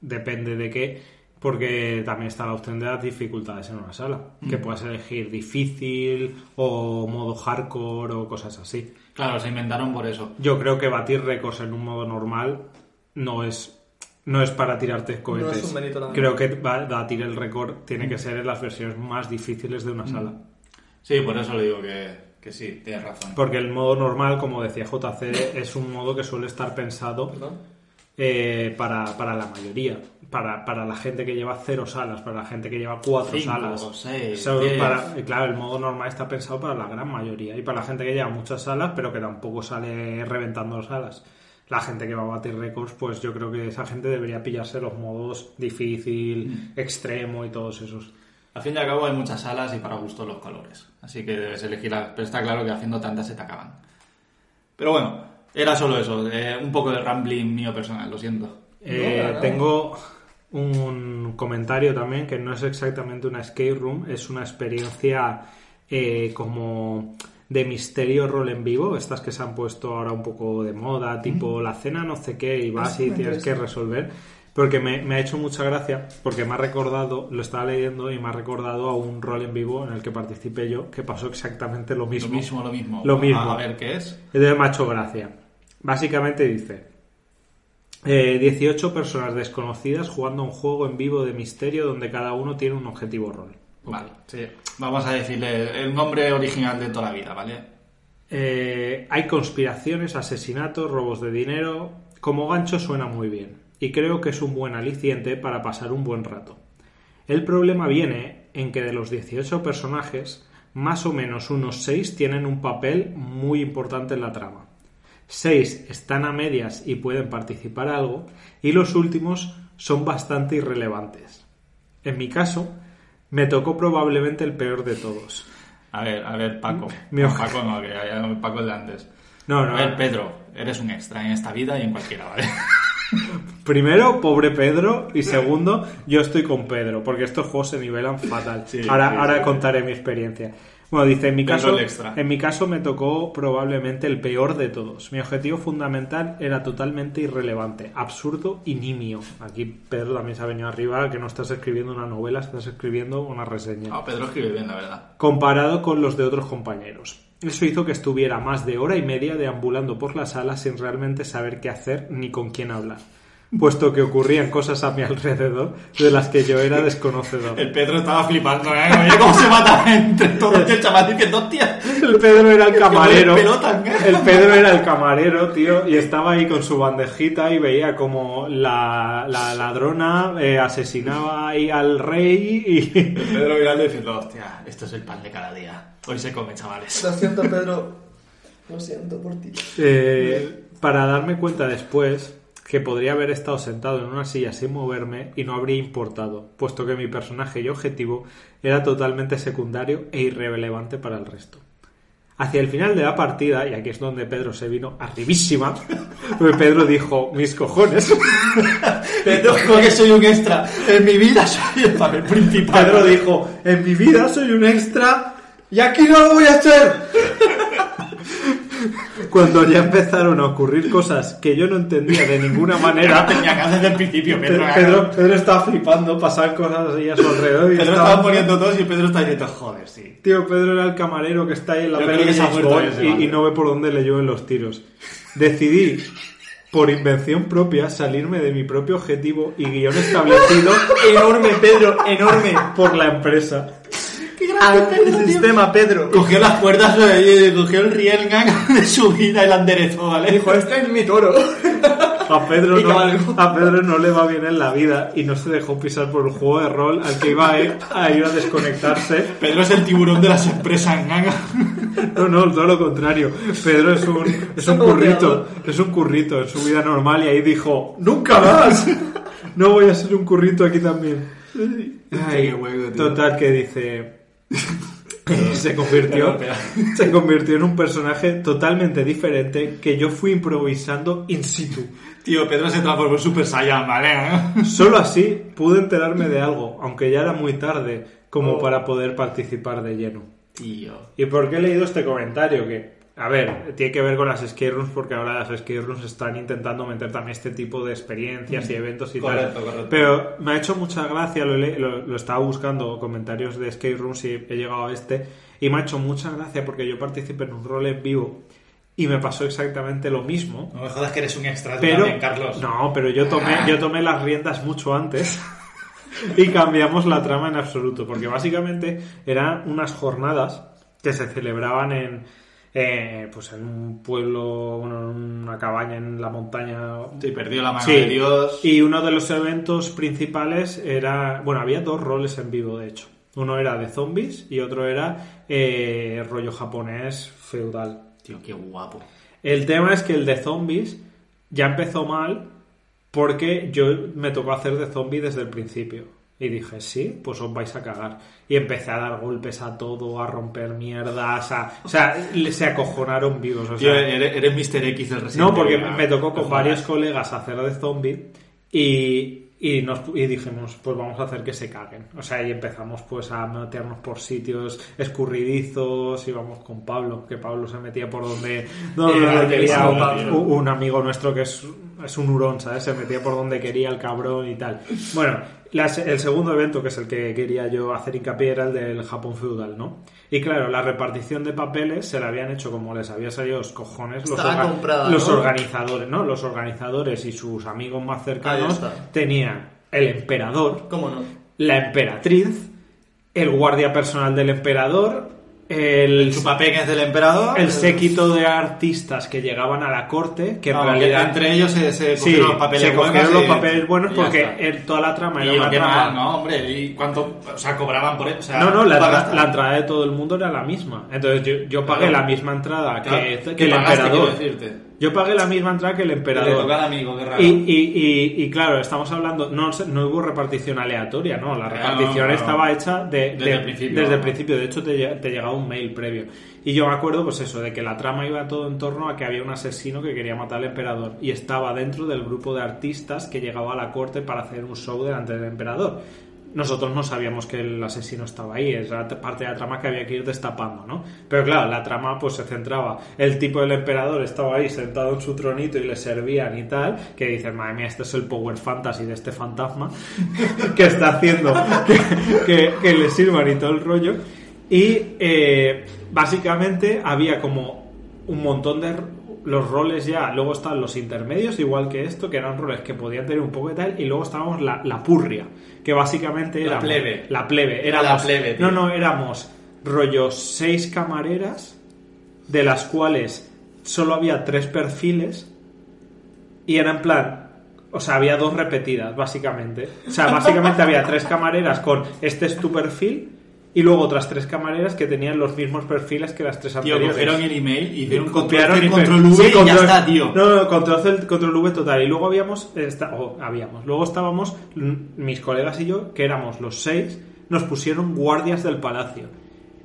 depende de qué, porque también está la opción de las dificultades en una sala, que puedes elegir difícil o modo hardcore o cosas así. Claro, se inventaron por eso. Yo creo que batir récords en un modo normal no es no es para tirarte cohetes. No es un mérito también. creo que ba- batir el récord tiene que ser en las versiones más difíciles de una sala. Sí, por eso le digo que, que sí, tienes razón. Porque el modo normal, como decía JC, es un modo que suele estar pensado ¿Perdón? Eh, para, para la mayoría. Para, para la gente que lleva cero salas, para la gente que lleva cuatro Cinco, salas. seis, diez. para- eh, claro, el modo normal está pensado para la gran mayoría. Y para la gente que lleva muchas salas, pero que tampoco sale reventando salas. La gente que va a batir récords, pues yo creo que esa gente debería pillarse los modos difícil, extremo y todos esos. Al fin y al cabo hay muchas salas y para gusto los colores. Así que debes elegir, la- pero está claro que haciendo tantas se te acaban. Pero bueno, era solo eso, eh, un poco de rambling mío personal, lo siento. Eh, tengo un comentario también que no es exactamente una escape room, es una experiencia eh, como de misterio rol en vivo, estas que se han puesto ahora un poco de moda, tipo la cena no sé qué y vas Eso y tienes que resolver. Porque me, me ha hecho mucha gracia, porque me ha recordado, lo estaba leyendo y me ha recordado a un rol en vivo en el que participé yo, que pasó exactamente lo mismo. Lo mismo, lo mismo. Lo mismo. A ver, ¿qué es? Entonces me ha hecho gracia. Básicamente dice: eh, 18 personas desconocidas jugando a un juego en vivo de misterio donde cada uno tiene un objetivo rol. Vale, sí. Vamos a decirle el nombre original de toda la vida, ¿vale? Eh, hay conspiraciones, asesinatos, robos de dinero. Como gancho suena muy bien. Y creo que es un buen aliciente para pasar un buen rato. El problema viene en que de los 18 personajes, más o menos unos 6 tienen un papel muy importante en la trama. 6 están a medias y pueden participar algo, y los últimos son bastante irrelevantes. En mi caso, me tocó probablemente el peor de todos. A ver, a ver, Paco. Mi No. Paco no, que Paco el de antes. No, no, A ver, Pedro, eres un extra en esta vida y en cualquiera, ¿vale? Primero, pobre Pedro. Y segundo, yo estoy con Pedro, porque estos juegos se nivelan fatal. Sí, ahora sí, ahora sí. contaré mi experiencia. Bueno, dice, en mi, caso, extra. en mi caso me tocó probablemente el peor de todos. Mi objetivo fundamental era totalmente irrelevante, absurdo y nimio. Aquí Pedro también se ha venido arriba, que no estás escribiendo una novela, estás escribiendo una reseña No, Pedro escribe bien, la verdad. comparado con los de otros compañeros. Eso hizo que estuviera más de hora y media deambulando por la sala sin realmente saber qué hacer ni con quién hablar, puesto que ocurrían cosas a mi alrededor de las que yo era desconocedor. El Pedro estaba flipando, ¿eh? Oye, cómo se mata entre todos. El chaval hostia. El Pedro era el camarero. ¿eh? El Pedro era el camarero, tío, y estaba ahí con su bandejita y veía como la, la ladrona eh, asesinaba ahí al rey y... Pedro mirando diciendo, hostia, esto es el pan de cada día. Hoy se come, chavales. Lo siento, Pedro. Lo siento por ti. Eh, para darme cuenta después que podría haber estado sentado en una silla sin moverme y no habría importado, puesto que mi personaje y objetivo era totalmente secundario e irrelevante para el resto. Hacia el final de la partida, y aquí es donde Pedro se vino arribísima, Pedro dijo, mis cojones. Pedro, que soy un extra. En mi vida soy el papel principal. Pedro dijo, en mi vida soy un extra y aquí no lo voy a hacer. cuando ya empezaron a ocurrir cosas que yo no entendía de ninguna manera, Tenía que hacer desde el principio, Pedro. Pedro, Pedro estaba flipando, pasaban cosas así a su alrededor. Y Pedro estaba- estaba poniendo todos y Pedro está diciendo, joder, sí. Tío, Pedro era el camarero que está ahí en la peli y, vale. y no ve por dónde le llueven los tiros. Decidí, por invención propia, salirme de mi propio objetivo y guion establecido Enorme, Pedro, enorme. por la empresa. El sistema, Pedro. Cogió las cuerdas, cogió el riel gang de su vida y la enderezó, ¿vale? Dijo, este es mi toro. A Pedro, no, a Pedro no le va bien en la vida y no se dejó pisar por el juego de rol al que iba a ir a, ir a desconectarse. Pedro es el tiburón de las empresas, ganga. No, no, todo lo contrario. Pedro es un, es un currito, es un currito en su vida normal y ahí dijo, ¡Nunca más! No voy a ser un currito aquí también. Ay. Total que dice... se convirtió, se convirtió en un personaje totalmente diferente que yo fui improvisando in situ. Tío, Pedro se transformó en Super Saiyan, ¿vale? Solo así pude enterarme de algo, aunque ya era muy tarde, como Oh. para poder participar de lleno. Tío. ¿Y por qué he leído este comentario? Que, a ver, tiene que ver con las escape rooms porque ahora las escape rooms están intentando meter también este tipo de experiencias y eventos y Correcto, tal. correcto. Pero me ha hecho mucha gracia, lo, estaba buscando comentarios de escape rooms y he llegado a este y me ha hecho mucha gracia porque yo participé en un rol en vivo y me pasó exactamente lo mismo. No me jodas que eres un extra Pero, también, Carlos. no, pero yo tomé, yo tomé las riendas mucho antes y cambiamos la trama en absoluto, porque básicamente eran unas jornadas que se celebraban en, eh, pues en un pueblo, bueno, en una cabaña en la montaña. Te perdió la mano Sí, de Dios. y uno de los eventos principales era, bueno, había dos roles en vivo, de hecho. Uno era de zombies y otro era eh, rollo japonés feudal. Tío, qué guapo. El tema es que el de zombies ya empezó mal porque yo me tocó hacer de zombie desde el principio. Y dije, sí, pues os vais a cagar. Y empecé a dar golpes a todo, a romper mierdas, a... O sea, se acojonaron vivos. O Tío, eres, eres Mr. X del Resident no, porque me tocó con varios colegas hacer de zombie y, y, nos, y dijimos, pues vamos a hacer que se caguen. O sea, y empezamos pues a meternos por sitios escurridizos, íbamos con Pablo, que Pablo se metía por donde, donde quería un amigo nuestro que es, es un hurón, ¿sabes? Se metía por donde quería el cabrón y tal. Bueno, las- el segundo evento, que es el que quería yo hacer hincapié, era el del Japón feudal, ¿no? Y claro, la repartición de papeles se la habían hecho como les había salido los cojones los, Estaba comprada, los ¿no? organizadores, ¿no? Los organizadores y sus amigos más cercanos tenían el emperador, ¿Cómo no? la emperatriz, el guardia personal del emperador, el, El chupapeques del emperador. el séquito de artistas que llegaban a la corte, que en realidad entre ellos se, se Sí, cogieron los papeles se cogieron buenos los y- papeles buenos y ya porque el- toda la trama Y era una qué trama... mal, no, hombre. ¿Y cuánto? O sea, cobraban por eso. O sea, No, no, la, entrada de todo el mundo era la misma. Entonces yo, yo pagué Claro. la misma entrada que, Claro, que el emperador. Yo pagué la misma entrada que el Le emperador. toca al amigo, qué raro. Y, y, y, y claro, estamos hablando, no, no hubo repartición aleatoria, no, la repartición estaba hecha de, Desde de- el principio. desde el principio. De hecho, te, te llegaba un mail previo. Y yo me acuerdo, pues eso, de que la trama iba todo en torno a que había un asesino que quería matar al emperador y estaba dentro del grupo de artistas que llegaba a la corte para hacer un show delante del emperador. Nosotros no sabíamos que el asesino estaba ahí, es la parte de la trama que había que ir destapando, ¿no? Pero claro, la trama pues se centraba, el tipo del emperador estaba ahí sentado en su tronito y le servían y tal, que dices, madre mía, este es el power fantasy de este fantasma que está haciendo que, que- que le sirvan y todo el rollo. Y eh, básicamente había como un montón de los roles ya, luego están los intermedios, igual que esto, que eran roles que podían tener un poco de tal, y luego estábamos la, la purria, que básicamente La era plebe. La plebe, Era éramos, la plebe, tío. No, no, éramos rollos seis camareras, de las cuales solo había tres perfiles, y era en plan, o sea, había dos repetidas, básicamente. O sea, básicamente había tres camareras con este es tu perfil y luego otras tres camareras que tenían los mismos perfiles que las tres Tío, anteriores. cogieron el email y hicieron copiaron control, control V sí, y ya está, tío. No, no, control C, control V total. Y luego habíamos, esta- habíamos, luego estábamos, mm, mis colegas y yo, que éramos los seis, nos pusieron guardias del palacio.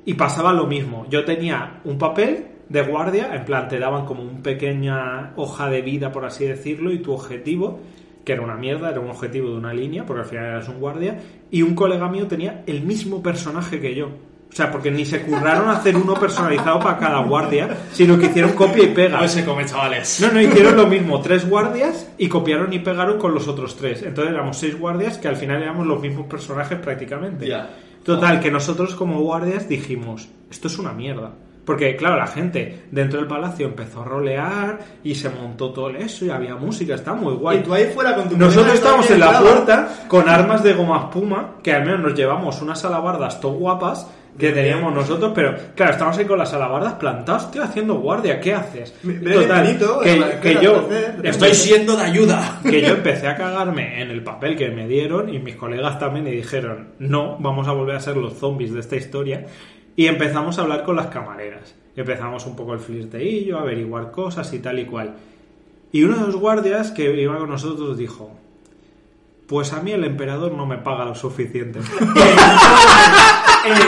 Y pasaba lo mismo. Yo tenía un papel de guardia, en plan, te daban como una pequeña hoja de vida, por así decirlo, y tu objetivo, que era una mierda, era un objetivo de una línea, porque al final eras un guardia, y un colega mío tenía el mismo personaje que yo. O sea, porque ni se curraron hacer uno personalizado para cada guardia, sino que hicieron copia y pega. Pues se come, chavales. No, no, hicieron lo mismo, tres guardias y copiaron y pegaron con los otros tres. Entonces éramos seis guardias que al final éramos los mismos personajes prácticamente. Ya. Total, que nosotros como guardias dijimos, esto es una mierda. Porque, claro, la gente dentro del palacio empezó a rolear y se montó todo eso y había música, está muy guay. Y tú ahí fuera con tu Nosotros estábamos en la puerta con armas de goma espuma, que al menos nos llevamos unas alabardas todo guapas que teníamos nosotros, pero claro, estábamos ahí con las alabardas plantados, tío, haciendo guardia, ¿qué haces? Benito, que, la- que yo Estoy siendo de ayuda. que yo empecé a cagarme en el papel que me dieron y mis colegas también y dijeron, no, vamos a volver a ser los zombies de esta historia. Y empezamos a hablar con las camareras. Empezamos un poco el flirteillo, a averiguar cosas y tal y cual. Y uno de los guardias que iba con nosotros dijo, pues a mí el emperador no me paga lo suficiente.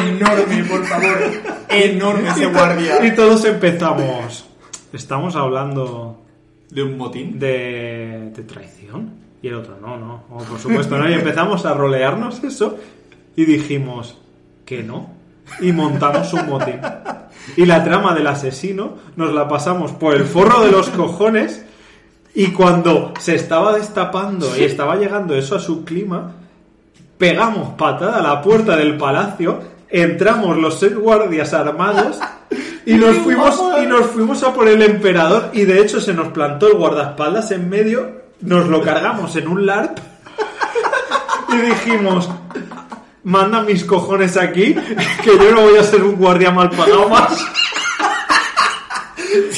Enorme, por favor. Enorme ese guardia. y todos empezamos, estamos hablando De un motín. de, de traición. Y el otro, no, no, no, por supuesto, no. Y empezamos a rolearnos eso y dijimos que no. Y montamos un motín. Y la trama del asesino nos la pasamos por el forro de los cojones. Y cuando se estaba destapando y estaba llegando eso a su clima, pegamos patada a la puerta del palacio, entramos los seis guardias armados y nos fuimos y nos fuimos a por el emperador y de hecho se nos plantó el guardaespaldas en medio, nos lo cargamos en un LARP y dijimos manda mis cojones aquí que yo no voy a ser un guardia mal pagado más.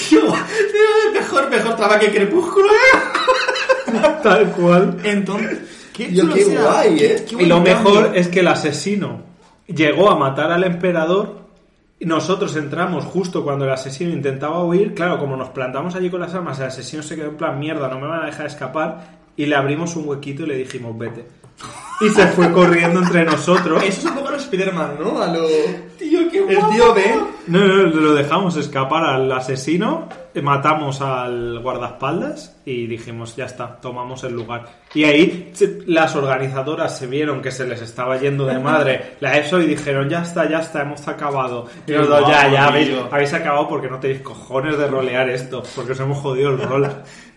Tío, tío, mejor, mejor trama que Crepúsculo. Tal cual. Entonces, qué, guay, ¿eh? Qué Y lo mejor es que el asesino llegó a matar al emperador y nosotros entramos justo cuando el asesino intentaba huir. Claro, como nos plantamos allí con las armas, el asesino se quedó en plan mierda, no me van a dejar escapar. Y le abrimos un huequito y le dijimos vete. Y se fue corriendo entre nosotros. Eso es un poco a los Spider-Man, ¿no? A lo... Tío, qué El guapo. tío Ben. No, no, lo dejamos escapar al asesino, matamos al guardaespaldas y dijimos, ya está, tomamos el lugar. Y ahí las organizadoras se vieron que se les estaba yendo de madre la ESO y dijeron, ya está, ya está, hemos acabado. Y Qué nosotros, ya, guapo, ya, habéis, habéis acabado porque no tenéis cojones de rolear esto, porque os hemos jodido el rol.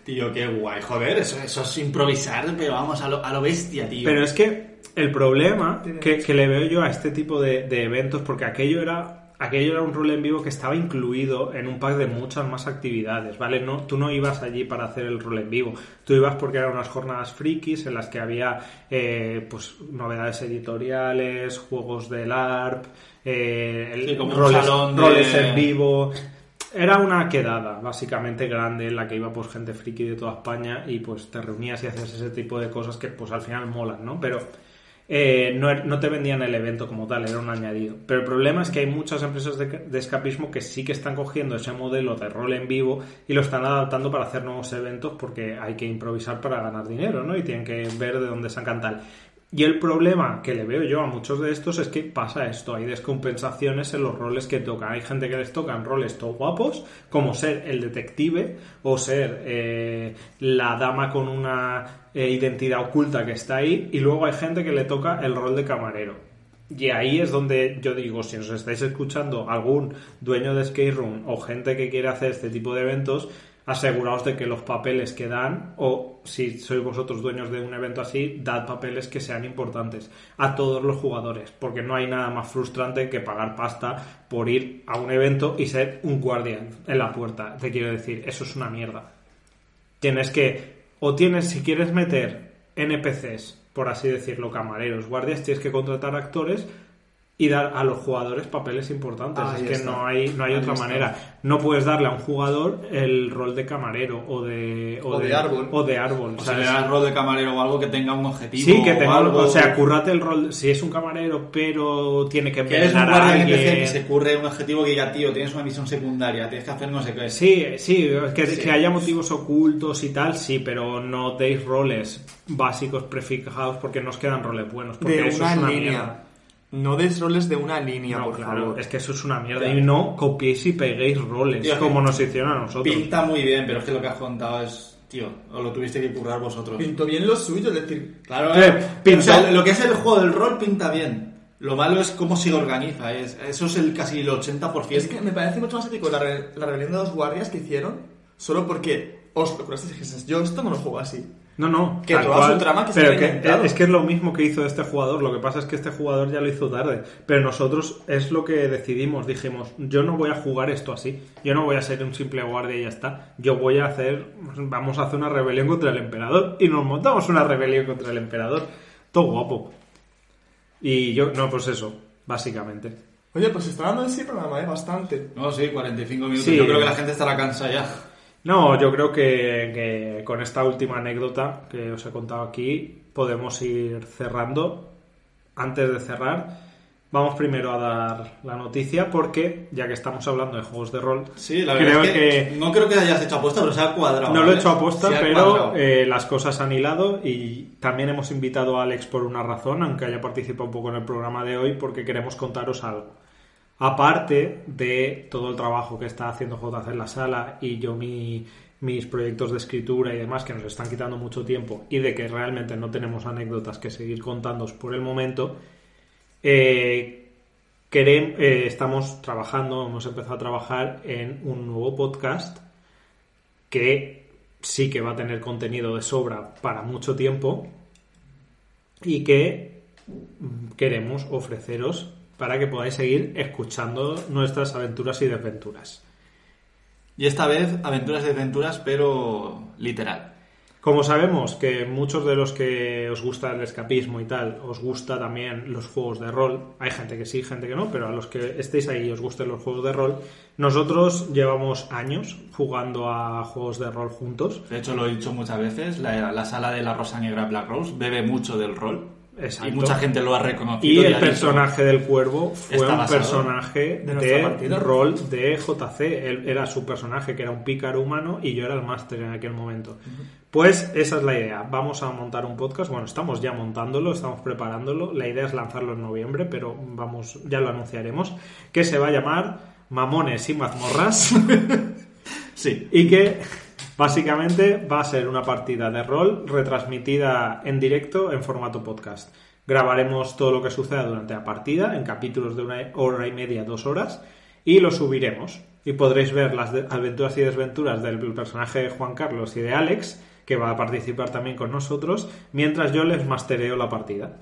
Tío, qué guay. Joder, eso, eso es improvisar, pero vamos, a lo, a lo bestia, tío. Pero es que el problema que, que le veo yo a este tipo de, de eventos, porque aquello era aquello era un rol en vivo que estaba incluido en un pack de muchas más actividades, ¿vale? No, tú no ibas allí para hacer el rol en vivo, tú ibas porque eran unas jornadas frikis en las que había eh, pues novedades editoriales, juegos del ARP, eh, el- Sí, como un roles, salón de- roles en vivo. Era una quedada básicamente grande en la que iba pues gente friki de toda España y pues te reunías y hacías ese tipo de cosas que pues al final molan, ¿no? Pero eh, no, er- no te vendían el evento como tal, era un añadido. Pero el problema es que hay muchas empresas de, de escapismo que sí que están cogiendo ese modelo de rol en vivo y lo están adaptando para hacer nuevos eventos porque hay que improvisar para ganar dinero, ¿no? Y tienen que ver de dónde sacan tal. Y el problema que le veo yo a muchos de estos es que pasa esto, hay descompensaciones en los roles que tocan. Hay gente que les tocan roles todo guapos, como ser el detective o ser eh, la dama con una eh, identidad oculta que está ahí, y luego hay gente que le toca el rol de camarero. Y ahí es donde yo digo, si nos estáis escuchando algún dueño de skate room o gente que quiere hacer este tipo de eventos, aseguraos de que los papeles que dan, o si sois vosotros dueños de un evento así, dad papeles que sean importantes a todos los jugadores, porque no hay nada más frustrante que pagar pasta por ir a un evento y ser un guardián en la puerta. Te quiero decir, eso es una mierda. Tienes que, o tienes, si quieres meter NPCs, por así decirlo, camareros, guardias, tienes que contratar actores y dar a los jugadores papeles importantes. Ahí es que está. no hay, no hay Ahí otra está. manera. No puedes darle a un jugador el rol de camarero o de, O de árbol. O de árbol. O sea, ¿sabes? le das el rol de camarero o algo que tenga un objetivo. Sí, que o tenga, algo. o sea, currate el rol, si es un camarero, pero tiene que Que eres un envenenar a NPC que se curre un objetivo que diga, tío, tienes una misión secundaria, tienes que hacer no sé qué. Sí, sí, que, Sí. que haya motivos ocultos y tal, sí, pero no deis roles básicos prefijados porque nos quedan roles buenos. Porque De eso una, es una línea. mierda. No des roles de una línea, No, por claro, favor. es que eso es una mierda. Claro. Y no copiéis y peguéis roles como nos hicieron a nosotros. Pinta muy bien, pero es que lo que has contado es, tío, os lo tuviste que currar vosotros. Pintó bien lo suyo, es decir, Claro, Eh, eh, pinta- o sea, lo que es el juego del rol pinta bien. Lo malo es cómo se organiza, es, eso es el casi el 80%. Es que me parece mucho más ético la, re- la rebelión de los guardias que hicieron solo porque os lo curasteis y dijisteis, yo esto no lo juego así. No, no. Que tal toda cual, su trama que pero que- es que es lo mismo que hizo este jugador. Lo que pasa es que este jugador ya lo hizo tarde. Pero nosotros es lo que decidimos. Dijimos, yo no voy a jugar esto así. Yo no voy a ser un simple guardia y ya está. Yo voy a hacer, vamos a hacer una rebelión contra el emperador. Y nos montamos una rebelión contra el emperador. Todo guapo. Y yo, no, pues eso, básicamente. Oye, pues está dando en sí programa, ¿eh? Bastante. No, sí, 45 minutos. Sí. Yo creo que la gente estará cansada ya. No, yo creo que, que con esta última anécdota que os he contado aquí podemos ir cerrando. Antes de cerrar, vamos primero a dar la noticia porque, ya que estamos hablando de juegos de rol, Sí, la verdad creo es que, que no creo que hayas hecho apuesta, pero se ha cuadrado. no lo he hecho a posta, Se ha pero eh, las cosas han hilado y también hemos invitado a Alex por una razón, aunque haya participado un poco en el programa de hoy, porque queremos contaros algo. Aparte de todo el trabajo que está haciendo JC en la sala y yo mi- mis proyectos de escritura y demás que nos están quitando mucho tiempo y de que realmente no tenemos anécdotas que seguir contándos por el momento, eh, querem- eh, estamos trabajando, hemos empezado a trabajar en un nuevo podcast que sí que va a tener contenido de sobra para mucho tiempo y que mm, queremos ofreceros para que podáis seguir escuchando nuestras aventuras y desventuras. Y esta vez, aventuras y desventuras, pero literal. Como sabemos que muchos de los que os gusta el escapismo y tal, os gusta también los juegos de rol, hay gente que sí, gente que no, pero a los que estéis ahí y os gusten los juegos de rol, nosotros llevamos años jugando a juegos de rol juntos. De hecho, lo he dicho muchas veces, la, la sala de la Rosa Negra Black Rose bebe mucho del rol. Exacto. Y mucha gente lo ha reconocido. Y el dicho, personaje del cuervo fue un personaje de rol de JC. Él era su personaje, que era un pícaro humano, y yo era el máster en aquel momento. Pues esa es la idea. Vamos a montar un podcast. Bueno, estamos ya montándolo, estamos preparándolo. La idea es lanzarlo en noviembre, pero vamos, ya lo anunciaremos. Que se va a llamar Mamones y Mazmorras. Sí. y que básicamente va a ser una partida de rol retransmitida en directo en formato podcast. Grabaremos todo lo que suceda durante la partida en capítulos de una hora y media, dos horas, y lo subiremos. Y podréis ver las aventuras y desventuras del personaje de Juan Carlos y de Alex, que va a participar también con nosotros, mientras yo les mastereo la partida.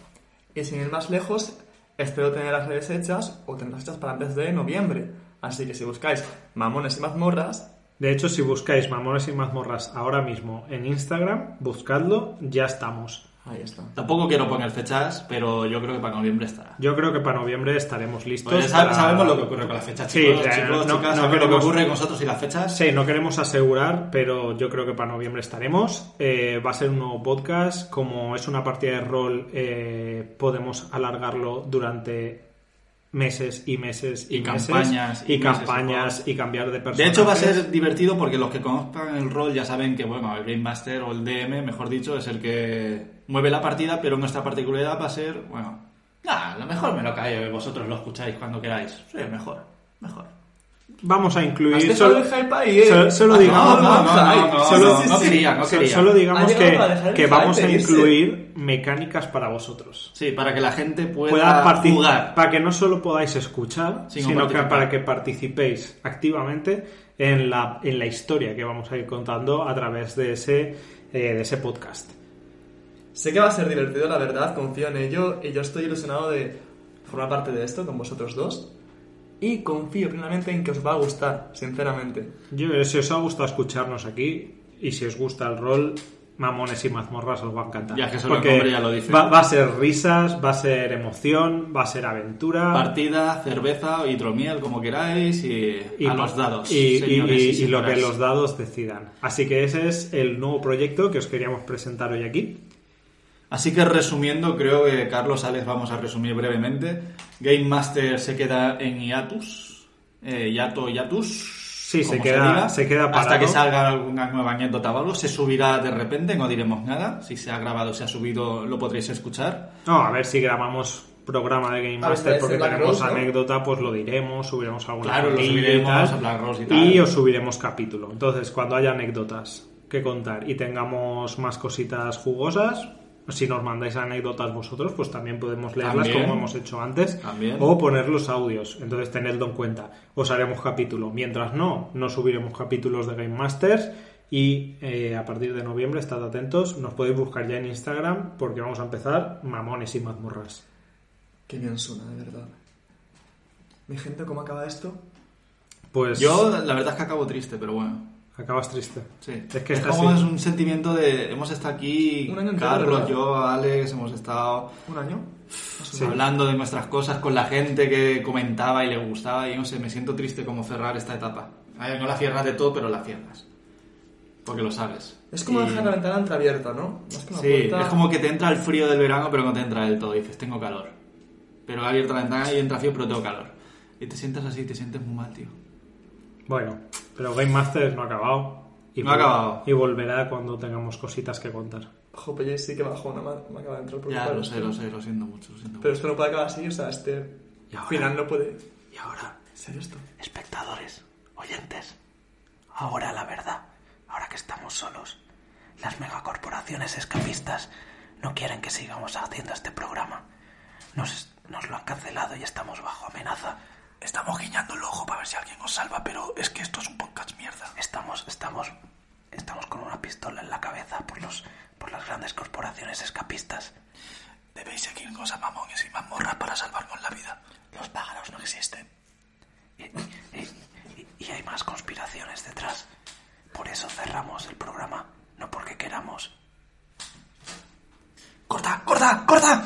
Y sin ir más lejos, espero tener las redes hechas o tenerlas hechas para antes de noviembre. Así que si buscáis mamones y mazmorras, De hecho, si buscáis Mamones y Mazmorras ahora mismo en Instagram, buscadlo, ya estamos. ahí está. Tampoco quiero poner fechas, pero yo creo que para noviembre estará. Yo creo que para noviembre estaremos listos. Pues ya sab- para- sabemos lo que ocurre con las fechas, Sí, chicos, chicos, no- chicas, no sabemos lo que queremos- ocurre con nosotros y las fechas. Sí, no queremos asegurar, pero yo creo que para noviembre estaremos. Eh, va a ser un nuevo podcast. Como es una partida de rol, eh, podemos alargarlo durante meses y meses y, Y meses. campañas, y, y meses, campañas y cambiar de De personajes. hecho, va a ser divertido porque los que conozcan el rol ya saben que, bueno, el Game Master o el DM, mejor dicho, es el que mueve la partida, pero nuestra particularidad va a ser, bueno, nada, lo mejor me lo callo y vosotros lo escucháis cuando queráis. Sí, mejor, mejor. Vamos a incluir. Has solo- dejado el hype ahí, ¿eh? solo- solo Ah, digamos- no, no, no, no, no, no, solo- digamos que, que vamos a incluir mecánicas para vosotros. Sí, para que la gente pueda, pueda partic- jugar. para que no solo podáis escuchar, Sino sino que para que participéis activamente en la, en la historia que vamos a ir contando a través de ese, eh, de ese podcast. Sé que va a ser divertido, la verdad, confío en ello y yo estoy ilusionado de formar parte de esto con vosotros dos. Y confío plenamente en que os va a gustar, sinceramente. Yo, si os ha gustado escucharnos aquí y si os gusta el rol, mamones y mazmorras os va a encantar. Ya que solo el Porque nombre ya lo dice. Va, va a ser risas, va a ser emoción, va a ser aventura. Partida, cerveza, hidromiel, como queráis, y, a los dados. Y, y- señores y- y y lo que los dados decidan. Así que ese es el nuevo proyecto que os queríamos presentar hoy aquí. Así que resumiendo, creo que Carlos Alex vamos a resumir brevemente. Game Master se queda en hiatus. Eh, hiato, hiatus. Sí, se queda- diga, se queda Hasta que salga alguna nueva anécdota o algo. Se subirá de repente, no diremos nada. Si se ha grabado, se ha subido, lo podréis escuchar. No, a ver si grabamos programa de Game Master porque tenemos Rose, ¿no? anécdota, pues lo diremos, subiremos alguna Claro, lo fotillo y subiremos tal, y tal. y os subiremos capítulo. Entonces, cuando haya anécdotas que contar y tengamos más cositas jugosas, Si nos mandáis anécdotas vosotros, pues también podemos leerlas También. como hemos hecho antes. También. O poner los audios. Entonces tenedlo en cuenta. Os haremos capítulo. Mientras no, no subiremos capítulos de Game Masters. Y eh, a partir de noviembre, estad atentos. Nos podéis buscar ya en Instagram porque vamos a empezar mamones y mazmorras. Qué bien suena, de verdad. Mi gente, ¿cómo acaba esto? Pues Yo, la verdad es que acabo triste, pero bueno. Acabas triste. Sí. Es que es como así. es un sentimiento de. Hemos estado aquí, Un año Carlos, yo, Alex, hemos estado ¿Un año? Sí. hablando de nuestras cosas con la gente que comentaba y le gustaba. Y no sé, me siento triste como cerrar esta etapa. A ver, no la cierras de todo, pero la cierras. Porque lo sabes. Es como Y- dejar la ventana entreabierta, ¿no? Que una Sí, puerta- es como que te entra el frío del verano, pero no te entra del todo. Dices, tengo calor. Pero he abierto la ventana y entra frío, pero tengo calor. Y te sientas así, te sientes muy mal, tío. Bueno, pero Game Masters no ha acabado. Y No ha acabado. Y volverá cuando tengamos cositas que contar. Jope, ya sí que bajona me, me acaba de entrar por Ya, lo sé, lo sé, lo siento mucho, lo siento Pero mucho. esto no puede acabar así, o sea, este Y ahora- final no puede... Y ahora, ¿En serio esto? espectadores, oyentes, ahora la verdad, ahora que estamos solos, las megacorporaciones escapistas no quieren que sigamos haciendo este programa. Nos, nos lo han cancelado y estamos bajo amenaza. Estamos guiñando el ojo para ver si alguien nos salva, pero es que esto es un podcast mierda. Estamos, estamos, estamos con una pistola en la cabeza por los, por las grandes corporaciones escapistas. Debéis seguirnos a mamones y mazmorras para salvarnos la vida. Los pájaros no existen. Y, y- y- y hay más conspiraciones detrás. Por eso cerramos el programa, no porque queramos. ¡Corta, corta, corta!